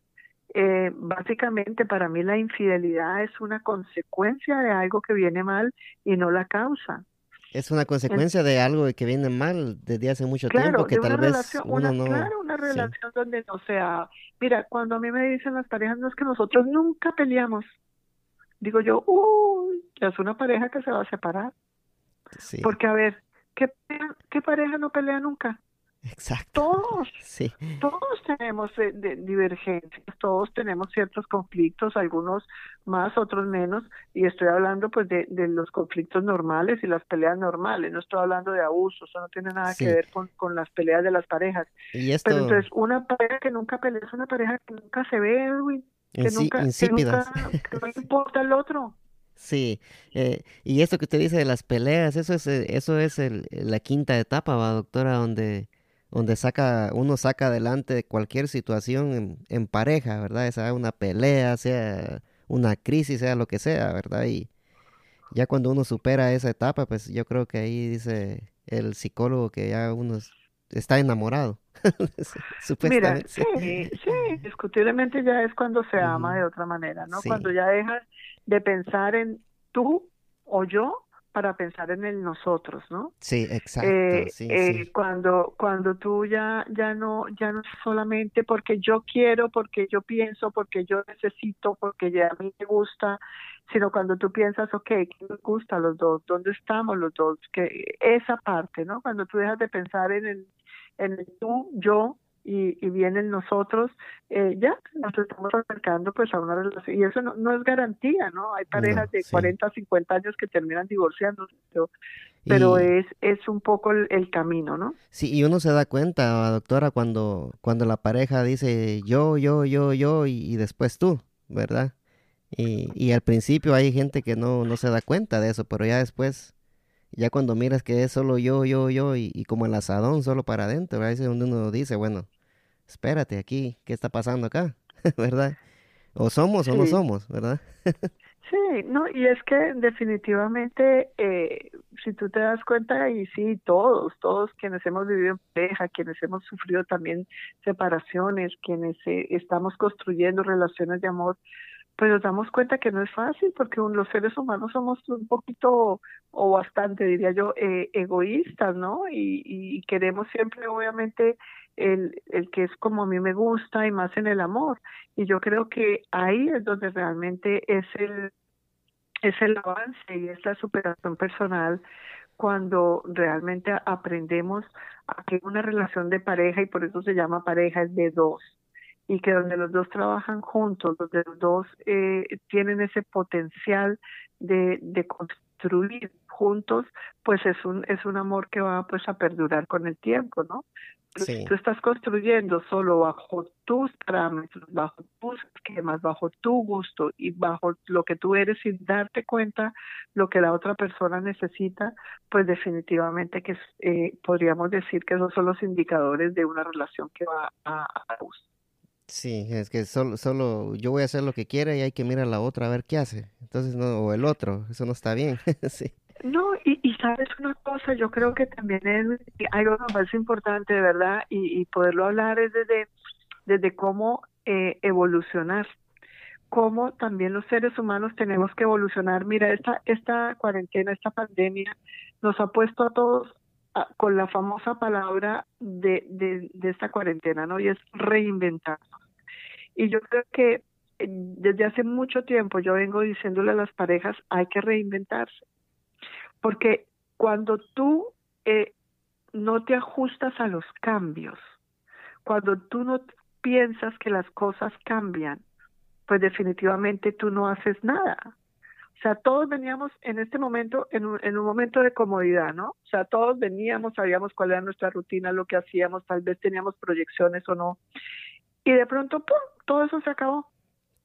Eh, básicamente para mí la infidelidad es una consecuencia de algo que viene mal y no la causa. Es una consecuencia de algo que viene mal desde hace mucho tiempo que tal vez uno no... Claro, una relación donde no sea... Mira, cuando a mí me dicen las parejas, no es que nosotros nunca peleamos. Digo yo, uy, es una pareja que se va a separar. Porque, a ver, ¿qué, ¿qué pareja no pelea nunca? Exacto. Todos, sí. todos tenemos eh, divergencias, todos tenemos ciertos conflictos, algunos más, otros menos, y estoy hablando pues de, de, los conflictos normales y las peleas normales, no estoy hablando de abuso, eso no tiene nada que ver con, con las peleas de las parejas. ¿Y Pero entonces una pareja que nunca pelea es una pareja que nunca se ve, Edwin, que, nunca, que nunca, que no importa el otro. Sí, eh, y esto que usted dice de las peleas, eso es, eh, eso es el, la quinta etapa, ¿va, doctora, donde, donde saca, uno saca adelante cualquier situación en, en, pareja, ¿verdad? Sea una pelea, sea una crisis, sea lo que sea, ¿verdad? Y ya cuando uno supera esa etapa, pues yo creo que ahí dice el psicólogo que ya uno está enamorado. Mira, sí, sí, discutiblemente ya es cuando se ama de otra manera, ¿no? Cuando ya dejas de pensar en tú o yo para pensar en el nosotros, ¿no? Sí, exacto. Eh, sí, eh, Cuando cuando tú ya ya no ya no solamente porque yo quiero, porque yo pienso, porque yo necesito, porque ya a mí me gusta, sino cuando tú piensas, ok, ¿qué nos gusta a los dos? ¿Dónde estamos los dos? Que esa parte, ¿no? Cuando tú dejas de pensar en el en el tú, yo y, y vienen nosotros, eh, ya nos estamos acercando pues a una relación. Y eso no, no es garantía, ¿no? Hay parejas de 40, 50 años que terminan divorciándose, pero, es, es un poco el, camino, ¿no? Sí, y uno se da cuenta, doctora, cuando, cuando la pareja dice yo, yo, yo, yo y, después tú, ¿verdad? Y, y al principio hay gente que no, no se da cuenta de eso, pero ya después ya cuando miras que es solo yo, yo, yo y, como el asadón solo para adentro, ahí es donde uno dice, bueno, espérate aquí, ¿qué está pasando acá? ¿Verdad? O somos o no somos, ¿verdad? sí, no, y es que definitivamente, eh, si tú te das cuenta, y sí, todos, todos quienes hemos vivido en pareja, quienes hemos sufrido también separaciones, quienes eh, estamos construyendo relaciones de amor, pues nos damos cuenta que no es fácil porque los seres humanos somos un poquito o bastante, diría yo, eh, egoístas, ¿no? Y, y, queremos siempre, obviamente, el, el que es como a mí me gusta y más en el amor. Y yo creo que ahí es donde realmente es el, es el avance y es la superación personal cuando realmente aprendemos a que una relación de pareja, y por eso se llama pareja, es de dos y que donde los dos trabajan juntos, donde los dos eh, tienen ese potencial de, de construir juntos, pues es un es un amor que va pues a perdurar con el tiempo, ¿no? Si tú estás construyendo solo bajo tus parámetros, bajo tus esquemas, bajo tu gusto y bajo lo que tú eres sin darte cuenta lo que la otra persona necesita, pues definitivamente que eh, podríamos decir que esos son los indicadores de una relación que va a, a gusto. Sí, es que solo, solo yo voy a hacer lo que quiera y hay que mirar a la otra a ver qué hace. Entonces, no, o el otro, eso no está bien. No, y, sabes una cosa, yo creo que también es algo más importante, de verdad, y, poderlo hablar es desde, desde cómo eh, evolucionar, cómo también los seres humanos tenemos que evolucionar. Mira, esta, esta cuarentena, esta pandemia nos ha puesto a todos ah, con la famosa palabra de, de, esta cuarentena, ¿no? Y es reinventarnos. Y yo creo que eh, desde hace mucho tiempo yo vengo diciéndole a las parejas, hay que reinventarse. Porque cuando tú eh, no te ajustas a los cambios, cuando tú no piensas que las cosas cambian, pues definitivamente tú no haces nada. O sea, todos veníamos en este momento, en un, en un momento de comodidad, ¿no? O sea, todos veníamos, sabíamos cuál era nuestra rutina, lo que hacíamos, tal vez teníamos proyecciones o no. Y de pronto, ¡pum!, todo eso se acabó.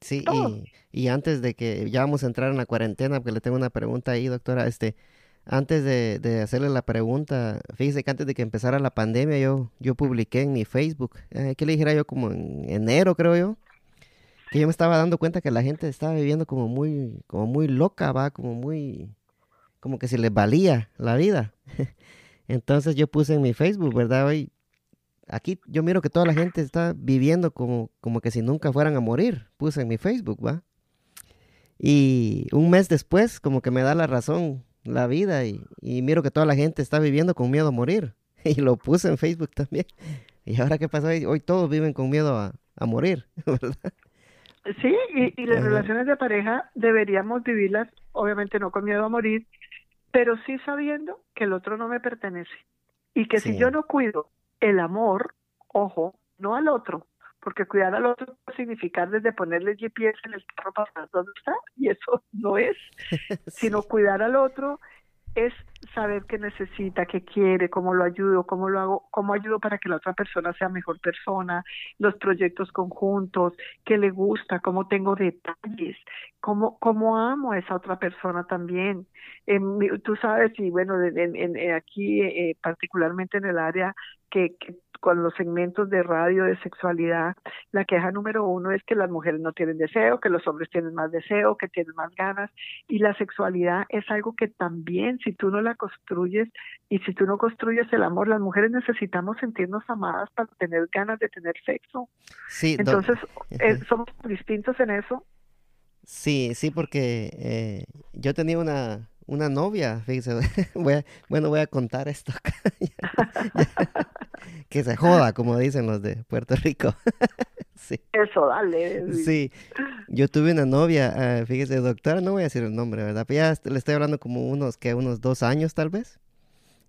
Sí, y, y, antes de que ya vamos a entrar en la cuarentena, porque le tengo una pregunta ahí, doctora, este, antes de, de, hacerle la pregunta, fíjese que antes de que empezara la pandemia yo, yo publiqué en mi Facebook, eh, ¿qué le dijera yo? Como en enero creo yo, que yo me estaba dando cuenta que la gente estaba viviendo como muy, como muy loca, va, como muy, como que se les valía la vida. Entonces yo puse en mi Facebook, ¿verdad? Hoy, aquí yo miro que toda la gente está viviendo como, como que si nunca fueran a morir, puse en mi Facebook, ¿va? Y un mes después, como que me da la razón la vida y, miro que toda la gente está viviendo con miedo a morir. Y lo puse en Facebook también. Y ahora qué pasó, hoy todos viven con miedo a, morir, ¿verdad? Sí, y, las relaciones de pareja deberíamos vivirlas, obviamente no con miedo a morir, pero sí sabiendo que el otro no me pertenece. Y que si yo no cuido el amor, ojo, no al otro, porque cuidar al otro puede significar desde ponerle GPS en el carro para saber dónde está, y eso no es, sino cuidar al otro es saber qué necesita, qué quiere, cómo lo ayudo, cómo lo hago, cómo ayudo para que la otra persona sea mejor persona, los proyectos conjuntos, qué le gusta, cómo tengo detalles, cómo, cómo amo a esa otra persona también. tú sabes, y bueno, en, aquí eh, particularmente en el área que con los segmentos de radio de sexualidad, la queja número uno es que las mujeres no tienen deseo, que los hombres tienen más deseo, que tienen más ganas, y la sexualidad es algo que también si tú no la construyes y si tú no construyes el amor, las mujeres necesitamos sentirnos amadas para tener ganas de tener sexo. Sí, Entonces, eh, somos distintos en eso. Sí, sí, porque eh, yo tenía una, una novia, fíjese, bueno, voy a contar esto acá. que se joda, como dicen los de Puerto Rico. sí. Eso, dale. Sí, yo tuve una novia, uh, fíjese, doctora, no voy a decir el nombre, ¿verdad? Pero ya le estoy hablando como unos, que unos dos años tal vez.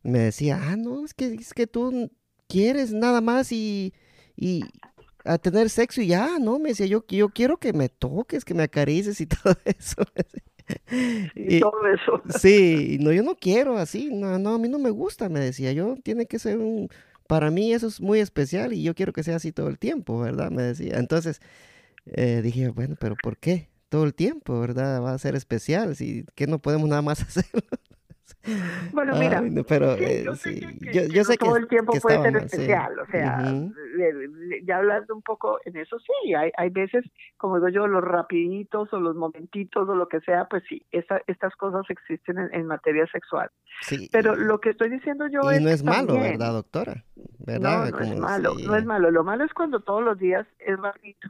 Me decía, ah, no, es que, es que tú quieres nada más y, y a tener sexo y ya, ¿no? Me decía, yo, yo quiero que me toques, que me acarices y todo eso. y, todo eso. Sí, no, yo no quiero así, no, no, a mí no me gusta, me decía, yo tiene que ser un, para mí eso es muy especial y yo quiero que sea así todo el tiempo, ¿verdad? Me decía. Entonces eh, dije, bueno, pero ¿por qué? Todo el tiempo, ¿verdad? Va a ser especial, si que no podemos nada más hacerlo. Bueno, mira, pero eh, yo, sé que, todo el tiempo puede ser especial, o sea, ya hablando un poco en eso, sí, hay, hay veces, como digo yo, los rapiditos o los momentitos o lo que sea, pues sí, esa, estas cosas existen en, materia sexual. Sí. Pero lo que estoy diciendo yo y no es malo, ¿verdad, doctora? ¿Verdad? No, no es malo, no es malo. Lo malo es cuando todos los días es bajito.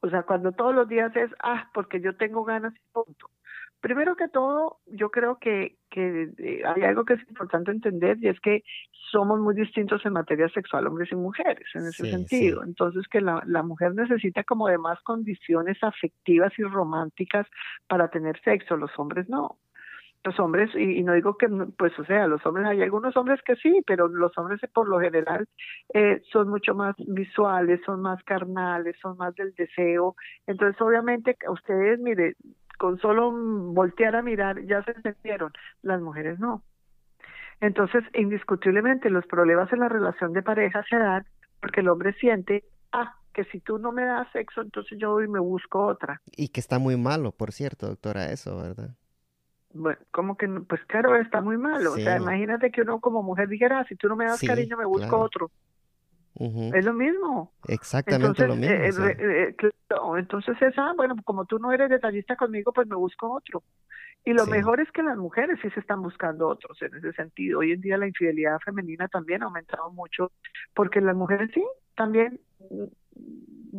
O sea, cuando todos los días es, ah, porque yo tengo ganas y punto. Primero que todo, yo creo que, que eh, hay algo que es importante entender y es que somos muy distintos en materia sexual, hombres y mujeres, en ese sentido. Entonces, que la, la mujer necesita como de más condiciones afectivas y románticas para tener sexo, los hombres no los hombres, y, no digo que, pues, o sea, los hombres, hay algunos hombres que sí, pero los hombres por lo general eh, son mucho más visuales, son más carnales, son más del deseo. Entonces, obviamente, ustedes, mire, con solo voltear a mirar ya se sintieron, las mujeres no. Entonces, indiscutiblemente los problemas en la relación de pareja se dan porque el hombre siente, ah, que si tú no me das sexo, entonces yo voy y me busco otra. Y que está muy malo, por cierto, doctora, eso, ¿verdad? Bueno, como que, pues claro, está muy malo. O sea, imagínate que uno como mujer dijera, ah, si tú no me das cariño, me busco otro. Es lo mismo. Exactamente lo mismo. Eh, eh, eh, entonces esa, bueno, como tú no eres detallista conmigo, pues me busco otro. Y lo mejor es que las mujeres sí se están buscando otros en ese sentido. Hoy en día la infidelidad femenina también ha aumentado mucho, porque las mujeres sí, también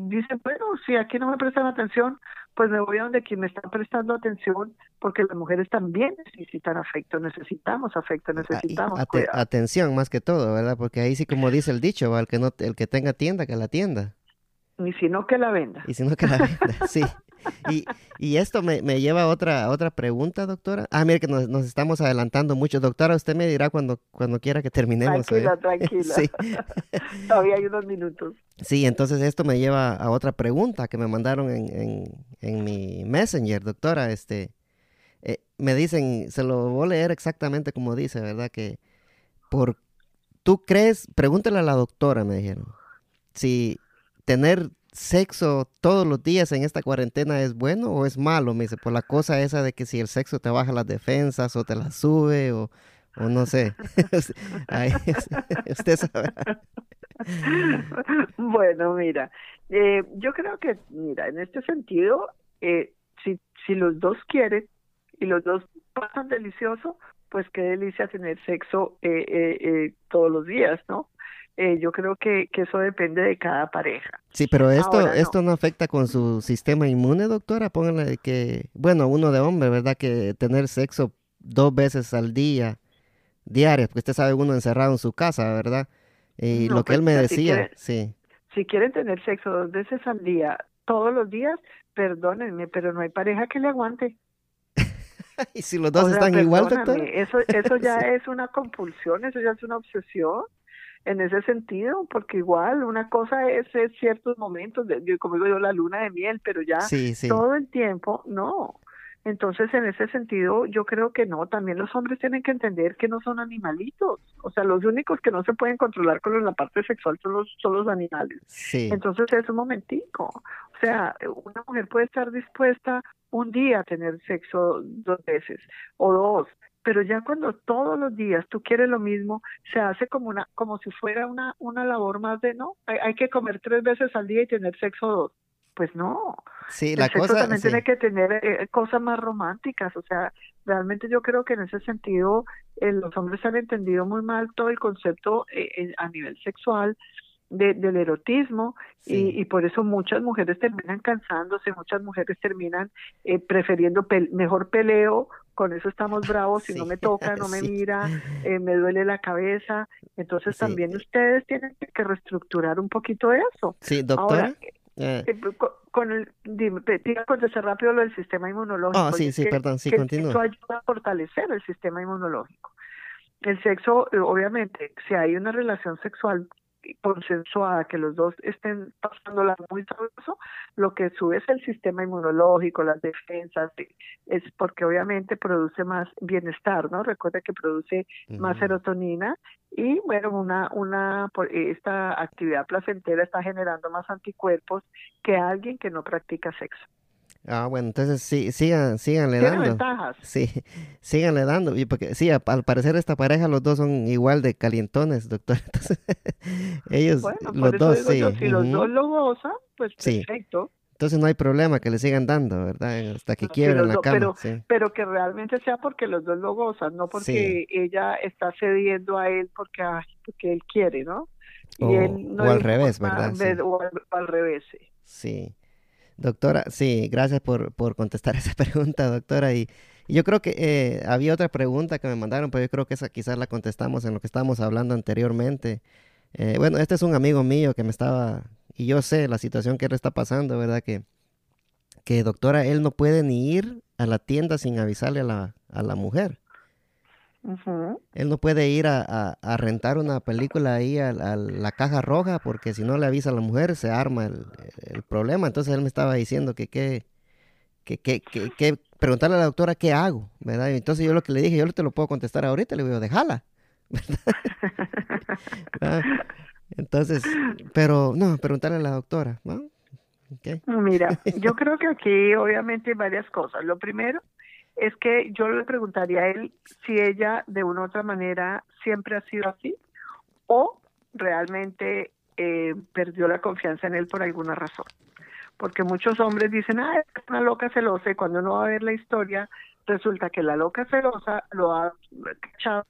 dicen, bueno, si aquí no me prestan atención, pues me voy a donde quien me está prestando atención, porque las mujeres también necesitan afecto, necesitamos afecto, Ah, necesitamos atención más que todo, ¿verdad? Porque ahí sí como dice el dicho, ¿va? el que no, el que tenga tienda, que la tienda. Ni sino que la venda. Y si no, que la venda, sí. Y, y esto me, me lleva a otra, a otra pregunta, doctora. Ah, mire que nos, nos estamos adelantando mucho. Doctora, usted me dirá cuando, cuando quiera que terminemos. Tranquila, ¿oye? tranquila. Sí. Todavía hay unos minutos. Sí, entonces esto me lleva a otra pregunta que me mandaron en, en, en mi Messenger, doctora. Este, eh, me dicen, se lo voy a leer exactamente como dice, ¿verdad? Que por, ¿tú crees? Pregúntale a la doctora, me dijeron, si tener sexo todos los días en esta cuarentena es bueno o es malo, me dice, por la cosa esa de que si el sexo te baja las defensas o te las sube o, o no sé. Usted sabe. Bueno, mira, eh, yo creo que, mira, en este sentido, eh, si, si los dos quieren y los dos pasan delicioso, pues qué delicia tener sexo eh, eh, eh, todos los días, ¿no? Eh, yo creo que, que eso depende de cada pareja. Sí, pero esto, Ahora esto no afecta con su sistema inmune, doctora. Póngale que, bueno, uno de hombre, ¿verdad? Que tener sexo dos veces al día, diario, porque usted sabe uno encerrado en su casa, ¿verdad? Y No, lo que él pues, me mira, si decía, quiere- sí. Si quieren tener sexo dos veces al día, todos los días, perdónenme, pero no hay pareja que le aguante. Y si los dos O sea, están igual, perdóname, Eso, eso ya Sí. es una compulsión, eso ya es una obsesión en ese sentido, porque igual una cosa es, es ciertos momentos, de, como digo yo, la luna de miel, pero ya Sí, sí. todo el tiempo, no. Entonces, en ese sentido, yo creo que no. También los hombres tienen que entender que no son animalitos. O sea, los únicos que no se pueden controlar con la parte sexual son los, son los animales. Sí, Entonces es un momentico. O sea, una mujer puede estar dispuesta un día a tener sexo dos veces o dos, pero ya cuando todos los días tú quieres lo mismo, se hace como una, como si fuera una, una labor más de no, hay, hay que comer tres veces al día y tener sexo dos. Pues no, sí, el la sexo cosa, también sí. tiene que tener eh, cosas más románticas, o sea, realmente yo creo que en ese sentido eh, los hombres han entendido muy mal todo el concepto eh, a nivel sexual de, del erotismo Sí. y, y por eso muchas mujeres terminan cansándose, muchas mujeres terminan eh, prefiriendo mejor peleo, con eso estamos bravos, si no me toca, no me sí. mira, eh, me duele la cabeza, entonces también ustedes tienen que- reestructurar un poquito eso. Sí, doctora. Ahora, eh, con, el, dime, contestar rápido lo del sistema inmunológico. Oh, sí, sí, que- perdón, sí, que continúa. sexo ayuda a fortalecer el sistema inmunológico. El sexo, obviamente, si hay una relación sexual consensuada, que los dos estén pasándola muy sabroso, lo que sube es el sistema inmunológico, las defensas, es porque obviamente produce más bienestar, ¿no? Recuerda que produce más serotonina y bueno, una, una, por- esta actividad placentera está generando más anticuerpos que alguien que no practica sexo. Ah, bueno, entonces sí, sigan, síganle dando. ventajas. Sí, síganle dando. Y porque sí, al parecer esta pareja los dos son igual de calientones, doctor. Entonces, ellos, Bueno, los eso dos, digo sí. yo, si los dos lo gozan, pues Sí. perfecto, Entonces no hay problema que le sigan dando, ¿verdad? Hasta que No, quiebren la cama. pero- sí. pero que realmente sea porque los dos lo gozan, no porque ella está cediendo a él porque, ay, porque él quiere, ¿no? O- él o al revés, "Ah, ¿verdad? ve- Sí. O al, al revés, sí. Doctora, sí, gracias por, por contestar esa pregunta, doctora. Y, y yo creo que eh, había otra pregunta que me mandaron, pero yo creo que esa quizás la contestamos en lo que estábamos hablando anteriormente. Eh, bueno, este es un amigo mío que me estaba, y yo sé la situación que él está pasando, ¿verdad? Que, que doctora, él no puede ni ir a la tienda sin avisarle a la, a la mujer. Él no puede ir a, a- a rentar una película ahí a, a la caja roja porque si no le avisa a la mujer se arma el, el problema. Entonces él me estaba diciendo que qué, que, que, que, que preguntarle a la doctora qué hago, ¿verdad? Entonces yo lo que le dije, yo no te lo puedo contestar ahorita, le digo, déjala. ¿verdad? Entonces, pero no, preguntarle a la doctora, ¿no? Ok. Mira, yo creo que aquí obviamente hay varias cosas. Lo primero es que yo le preguntaría a él si ella de una u otra manera siempre ha sido así o realmente eh, perdió la confianza en él por alguna razón. Porque muchos hombres dicen, ah, es una loca celosa y cuando uno va a ver la historia resulta que la loca celosa lo ha cachado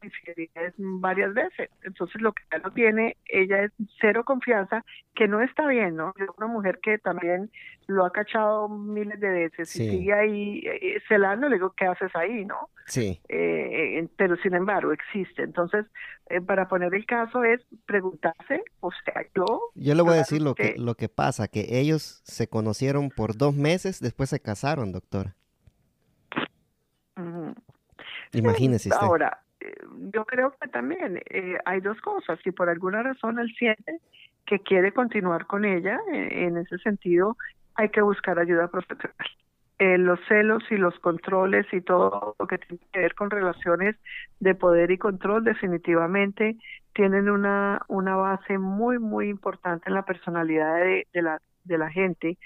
varias veces. Entonces lo que ya no tiene, ella es cero confianza, que no está bien, ¿no? Es una mujer que también lo ha cachado miles de veces y sigue ahí eh, celando, le digo, ¿qué haces ahí, no? Sí. Eh, eh, pero sin embargo existe. Entonces, para poner el caso es preguntarse, o sea, yo... Yo le voy a decir lo que, lo que pasa, que ellos se conocieron por dos meses, después se casaron, doctora. Imagínese usted. Ahora, eh, yo creo que también eh, hay dos cosas. Si por alguna razón él siente que quiere continuar con ella, eh, en ese sentido hay que buscar ayuda profesional. los celos y los controles y todo lo que tiene que ver con relaciones de poder y control definitivamente tienen una, una base muy, muy importante en la personalidad de, de la, de la gente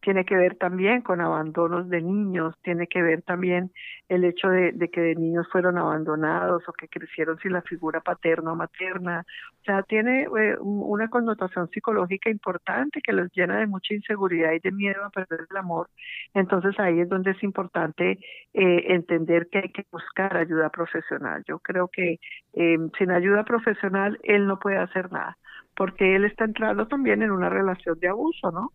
tiene que ver también con abandonos de niños, tiene que ver también el hecho de, que de niños fueron abandonados o que crecieron sin la figura paterna o materna. O sea, tiene eh, una connotación psicológica importante que los llena de mucha inseguridad y de miedo a perder el amor. Entonces ahí es donde es importante eh, entender que hay que buscar ayuda profesional. Yo creo que eh, sin ayuda profesional él no puede hacer nada porque él está entrando también en una relación de abuso, ¿no?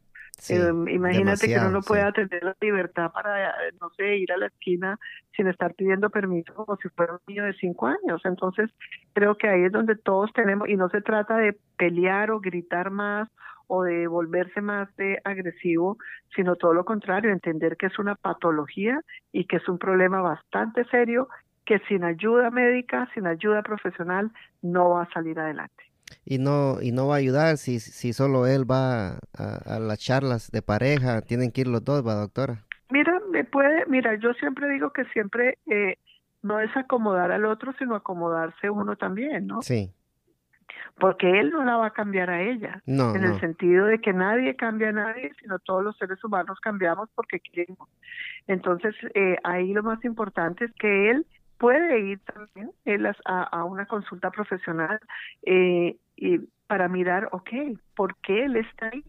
Em, imagínate que uno no pueda tener la libertad para, no sé, ir a la esquina sin estar pidiendo permiso como si fuera un niño de cinco años. Entonces, creo que ahí es donde todos tenemos, y no se trata de pelear o gritar más o de volverse más de agresivo, sino todo lo contrario, entender que es una patología y que es un problema bastante serio que sin ayuda médica, sin ayuda profesional, no va a salir adelante y no y no va a ayudar si, si solo él va a, las charlas de pareja tienen que ir los dos va doctora mira me puede mira yo siempre digo que siempre eh, no es acomodar al otro sino acomodarse uno también no sí. Porque él no la va a cambiar a ella no, en el sentido de que nadie cambia a nadie sino todos los seres humanos cambiamos porque queremos. Entonces eh, ahí lo más importante es que él puede ir también él a, a una consulta profesional eh, y para mirar, ok, ¿por qué él está ahí?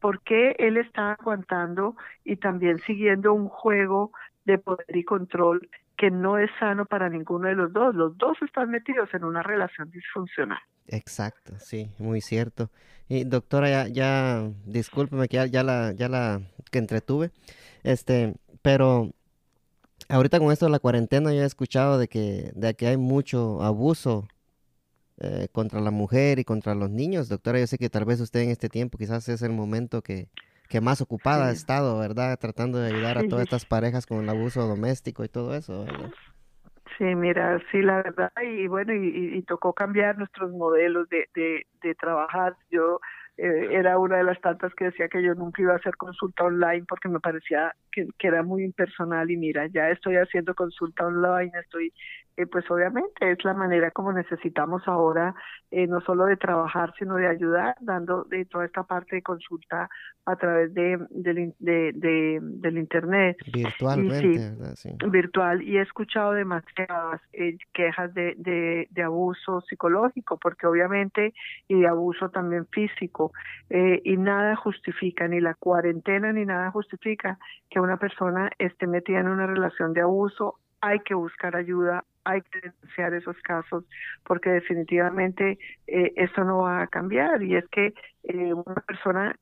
¿Por qué él está aguantando y también siguiendo un juego de poder y control que no es sano para ninguno de los dos? Los dos están metidos en una relación disfuncional. Exacto, sí, muy cierto. Y doctora, ya, ya discúlpeme que ya, ya la, ya la que entretuve, este, pero ahorita con esto de la cuarentena yo he escuchado de que, de que hay mucho abuso eh, contra la mujer y contra los niños. Doctora, yo sé que tal vez usted en este tiempo quizás es el momento que, que más ocupada ha estado, ¿verdad? Tratando de ayudar a todas estas parejas con el abuso doméstico y todo eso, Sí, mira, sí, la verdad, y bueno, y, tocó cambiar nuestros modelos de, de, de trabajar. Yo eh, era una de las tantas que decía que yo nunca iba a hacer consulta online porque me parecía que, que, era muy impersonal y mira, ya estoy haciendo consulta online, estoy eh, pues obviamente es la manera como necesitamos ahora eh, no solo de trabajar sino de ayudar dando de toda esta parte de consulta a través de, del, de, del internet. Virtualmente virtual y he escuchado demasiadas eh, quejas de, de, de, abuso psicológico porque obviamente y de abuso también físico y nada justifica ni la cuarentena ni nada justifica que una persona esté metida en una relación de abuso. Hay que buscar ayuda, hay que denunciar esos casos, porque definitivamente eh, eso no va a cambiar. Y es que eh, una persona,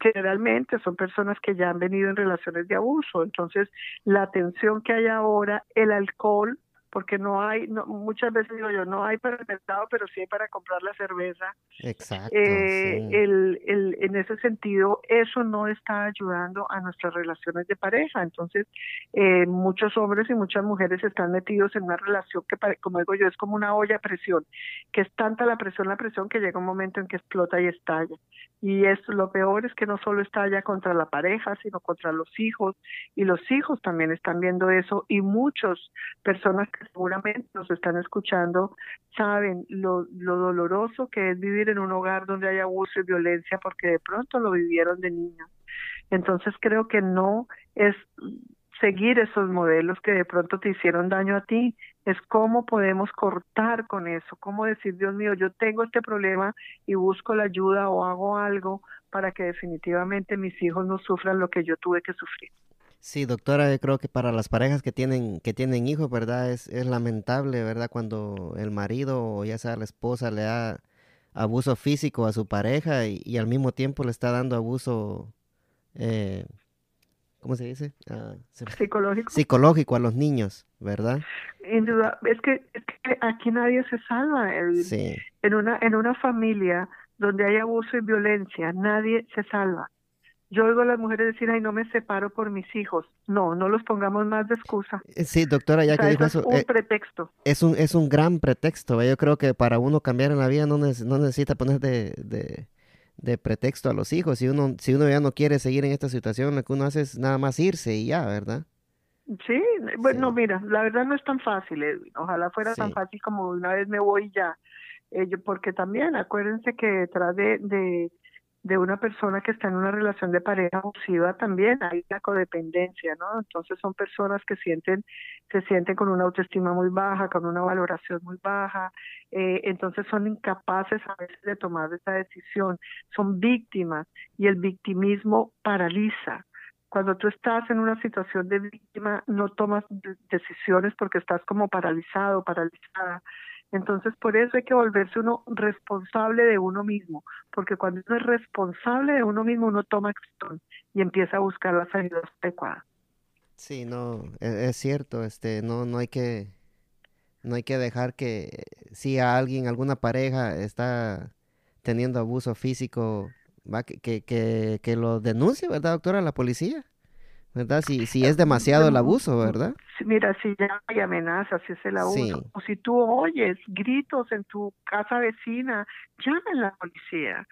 generalmente son personas que ya han venido en relaciones de abuso, entonces la atención que hay ahora, el alcohol, porque no hay, no, muchas veces digo yo, no hay para el mercado, pero sí hay para comprar la cerveza. Exacto. Eh, el, el, en ese sentido, eso no está ayudando a nuestras relaciones de pareja. Entonces, eh, muchos hombres y muchas mujeres están metidos en una relación que, como digo yo, es como una olla a presión, que es tanta la presión, la presión, que llega un momento en que explota y estalla. Y esto, lo peor es que no solo estalla contra la pareja, sino contra los hijos, y los hijos también están viendo eso, y muchas personas que seguramente nos están escuchando saben lo, lo doloroso que es vivir en un hogar donde hay abuso y violencia porque de pronto lo vivieron de niños. Entonces creo que no es seguir esos modelos que de pronto te hicieron daño a ti, es cómo podemos cortar con eso, cómo decir, Dios mío, yo tengo este problema y busco la ayuda o hago algo para que definitivamente mis hijos no sufran lo que yo tuve que sufrir. Sí, doctora, yo creo que para las parejas que tienen que tienen hijos, ¿verdad? Es, es lamentable, ¿verdad? Cuando el marido o ya sea la esposa le da abuso físico a su pareja y, al mismo tiempo le está dando abuso, eh, ¿cómo se dice? Ah, psicológico. Psicológico a los niños, ¿verdad? es que, es que aquí nadie se salva. sí. En una en una familia donde hay abuso y violencia, nadie se salva. Yo oigo a las mujeres decir, ay, no me separo por mis hijos. No, no los pongamos más de excusa. Eh, sí, doctora, ya que dijo eso. Es un eh, pretexto. Es un, es un gran pretexto. Yo creo que para uno cambiar en la vida no, no necesita poner de, de, pretexto a los hijos. Si uno, si uno ya no quiere seguir en esta situación, lo que uno hace es nada más irse y ya, ¿verdad? Sí, bueno, mira, la verdad no es tan fácil, Edwin. Ojalá fuera tan fácil como una vez me voy ya. Eh, porque también acuérdense que detrás de, de de una persona que está en una relación de pareja abusiva también hay la codependencia, ¿no? Entonces son personas que sienten, se sienten con una autoestima muy baja, con una valoración muy baja, eh, entonces son incapaces a veces de tomar esa decisión, son víctimas y el victimismo paraliza. Cuando tú estás en una situación de víctima, no tomas decisiones porque estás como paralizado, paralizada. Entonces, por eso hay que volverse uno responsable de uno mismo, porque cuando uno es responsable de uno mismo, uno toma acción y empieza a buscar las ayudas adecuadas. Sí, no, e-, es, cierto, este, no, no hay que, no hay que dejar que si a alguien, alguna pareja está teniendo abuso físico, va que, que, que, que lo denuncie, ¿verdad, doctora, a la policía? ¿Verdad? Si, si es demasiado el abuso, ¿verdad? Mira, si ya hay amenazas, si es el abuso, o si tú oyes gritos en tu casa vecina, llama a la policía.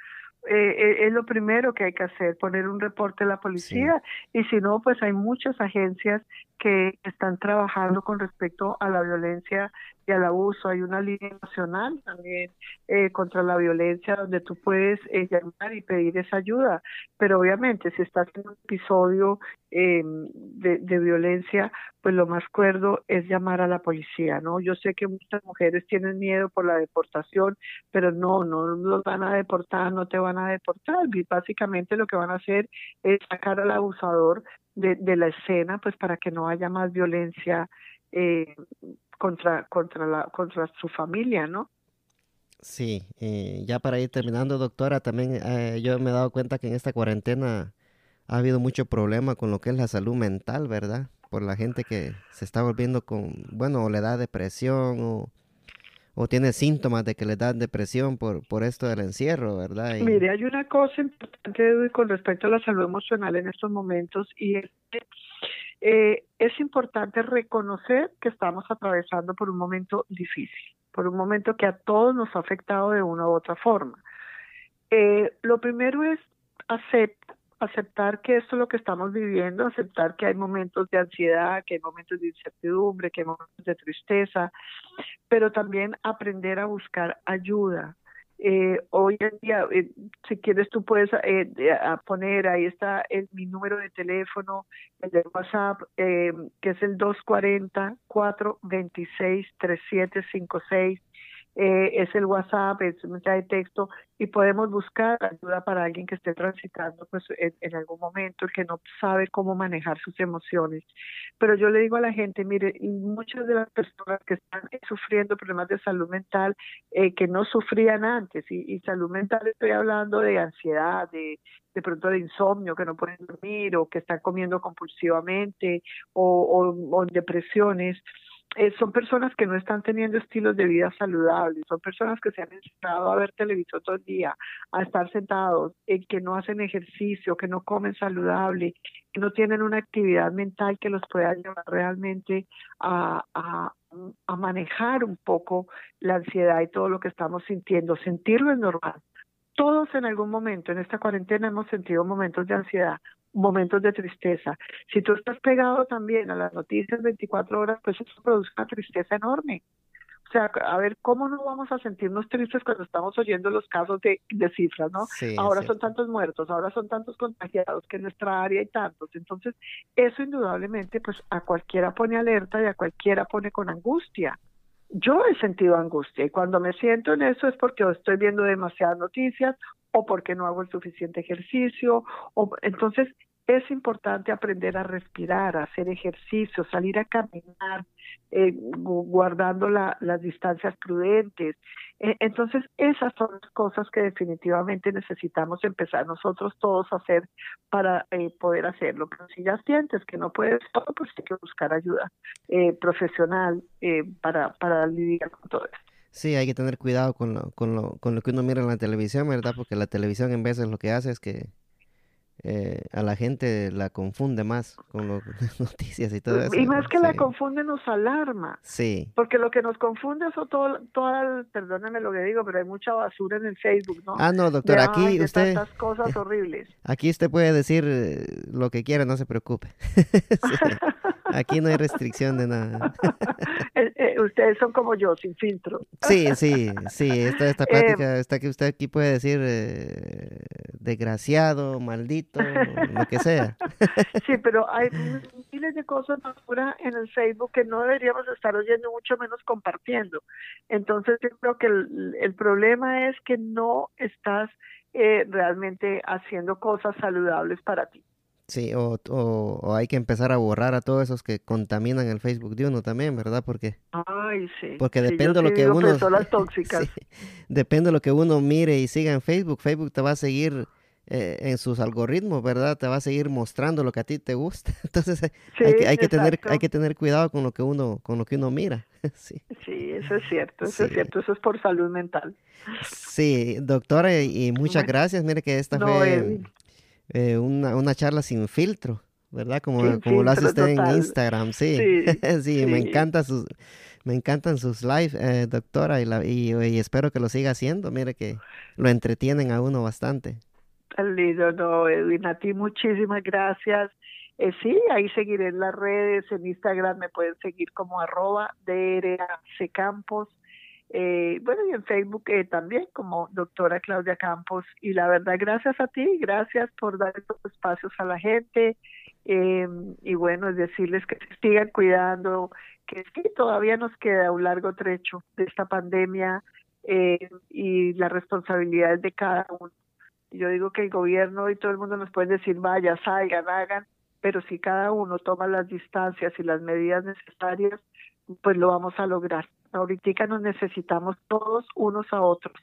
Eh, eh, es lo primero que hay que hacer, poner un reporte a la policía y si no, pues hay muchas agencias que están trabajando con respecto a la violencia y al abuso. Hay una línea nacional también eh, contra la violencia donde tú puedes eh, llamar y pedir esa ayuda. Pero obviamente si estás en un episodio eh, de, de, violencia, pues lo más cuerdo es llamar a la policía, ¿no? Yo sé que muchas mujeres tienen miedo por la deportación, pero no, no los van a deportar, no te van a deportar. Básicamente lo que van a hacer es sacar al abusador de, de la escena, pues para que no haya más violencia eh, contra, la, contra su familia, ¿no? Sí, eh, ya para ir terminando, doctora, también eh, yo me he dado cuenta que en esta cuarentena ha habido mucho problema con lo que es la salud mental, ¿verdad? Por la gente que se está volviendo con, bueno, o le da depresión o, o tiene síntomas de que le da depresión por, por esto del encierro, ¿verdad? Mire, hay una cosa importante con respecto a la salud emocional en estos momentos y es que eh, es importante reconocer que estamos atravesando por un momento difícil, por un momento que a todos nos ha afectado de una u otra forma. Eh, lo primero es aceptar que esto es lo que estamos viviendo, aceptar que hay momentos de ansiedad, que hay momentos de incertidumbre, que hay momentos de tristeza, pero también aprender a buscar ayuda, eh, hoy en día, eh, si quieres, tú puedes eh, poner, ahí está el, mi número de teléfono, el de WhatsApp, que es el 240-426-3756 eh, es el WhatsApp, es un mensaje de texto y podemos buscar ayuda para alguien que esté transitando pues en, algún momento, que no sabe cómo manejar sus emociones. Pero yo le digo a la gente, mire, muchas de las personas que están sufriendo problemas de salud mental eh, que no sufrían antes, y, salud mental estoy hablando de ansiedad, de, de pronto de insomnio, que no pueden dormir o que están comiendo compulsivamente o, o depresiones, eh, son personas que no están teniendo estilos de vida saludables, son personas que se han encerrado a ver televisión todo el día, a estar sentados, eh, que no hacen ejercicio, que no comen saludable, que no tienen una actividad mental que los pueda llevar realmente a, a, a manejar un poco la ansiedad y todo lo que estamos sintiendo. Sentirlo es normal. Todos en algún momento en esta cuarentena hemos sentido momentos de ansiedad, momentos de tristeza. Si tú estás pegado también a las noticias 24 horas, pues eso produce una tristeza enorme. O sea, a ver, ¿cómo no vamos a sentirnos tristes cuando estamos oyendo los casos de, cifras, no? ahora son tantos muertos, ahora son tantos contagiados, que en nuestra área hay tantos. Entonces, eso indudablemente, pues a cualquiera pone alerta y a cualquiera pone con angustia. Yo he sentido angustia y cuando me siento en eso es porque estoy viendo demasiadas noticias o porque no hago el suficiente ejercicio o entonces es importante aprender a respirar, hacer ejercicio, salir a caminar, eh, guardando la, las distancias prudentes. Eh, entonces, esas son las cosas que definitivamente necesitamos empezar nosotros todos a hacer para eh, poder hacerlo. Pero si ya sientes que no puedes todo, pues hay que buscar ayuda profesional para, para lidiar con todo esto. Sí, hay que tener cuidado con lo, con, lo, con lo que uno mira en la televisión, ¿verdad? Porque la televisión en veces lo que hace es que eh, a la gente la confunde más con las noticias y todo eso. Y más que la confunde nos alarma. Sí. Porque lo que nos confunde es todo, todo perdóname lo que digo, pero hay mucha basura en el Facebook, ¿no? Ah, no, doctor, aquí usted... Tantas cosas horribles. Aquí usted puede decir eh, lo que quiera, no se preocupe. Aquí no hay restricción de nada. Eh, ustedes son como yo, sin filtro. Sí, sí, sí. Esta, esta plática, está que usted aquí puede decir desgraciado, maldito, lo que sea. Sí, pero hay miles de cosas basura en el Facebook que no deberíamos estar oyendo, mucho menos compartiendo. Entonces yo creo que el, problema es que no estás eh, realmente haciendo cosas saludables para ti. Sí, o, o, hay que empezar a borrar a todos esos que contaminan el Facebook de uno también, ¿verdad? Porque, Ay, sí. porque depende de lo que uno... tóxicas. depende de lo que uno mire y siga en Facebook. Facebook te va a seguir eh, en sus algoritmos, ¿verdad? Te va a seguir mostrando lo que a ti te gusta. Entonces hay, que, hay que tener hay que tener cuidado con lo que uno con lo que uno mira. sí. sí, eso es cierto, eso es cierto, eso es por salud mental. Sí, doctora, y muchas gracias. Mire que esta fue eh, una, una charla sin filtro, ¿verdad? Como, como lo hace usted en Instagram, sí. Sí, me encanta sus, me encantan sus live, eh, doctora, y, la, y, espero que lo siga haciendo. Mire que lo entretienen a uno bastante. Lindo, no, Edwin, a ti muchísimas gracias. Eh, sí, ahí seguiré en las redes, en Instagram me pueden seguir como arroba Campos eh, bueno, y en Facebook eh, también como doctora Claudia Campos. Y la verdad, gracias a ti, gracias por dar estos espacios a la gente. Eh, y bueno, decirles que se sigan cuidando, que sí, todavía nos queda un largo trecho de esta pandemia eh, y la responsabilidad es de cada uno. Yo digo que el gobierno y todo el mundo nos puede decir, vaya, salgan, hagan, pero si cada uno toma las distancias y las medidas necesarias, pues lo vamos a lograr. Ahorita nos necesitamos todos unos a otros,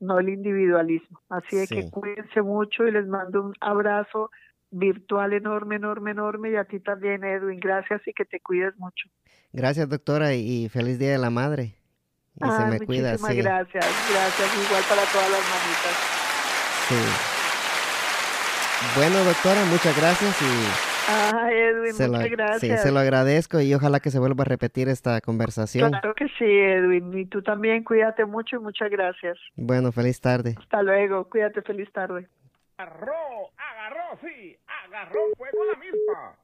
no el individualismo. Así de que cuídense mucho y les mando un abrazo virtual enorme, enorme, enorme y a ti también, Edwin. Gracias y que te cuides mucho. Gracias, doctora, y feliz Día de la Madre. Y se me cuida. Muchísimas gracias, gracias. Igual para todas las mamitas. Sí. Bueno, doctora, muchas gracias y Ah, Edwin, muchas gracias. Sí, se lo agradezco y ojalá que se vuelva a repetir esta conversación. Claro que sí, Edwin. Y tú también, cuídate mucho y muchas gracias. Bueno, feliz tarde. Hasta luego, cuídate, feliz tarde. Agarró, agarró, sí, agarró fuego la misma.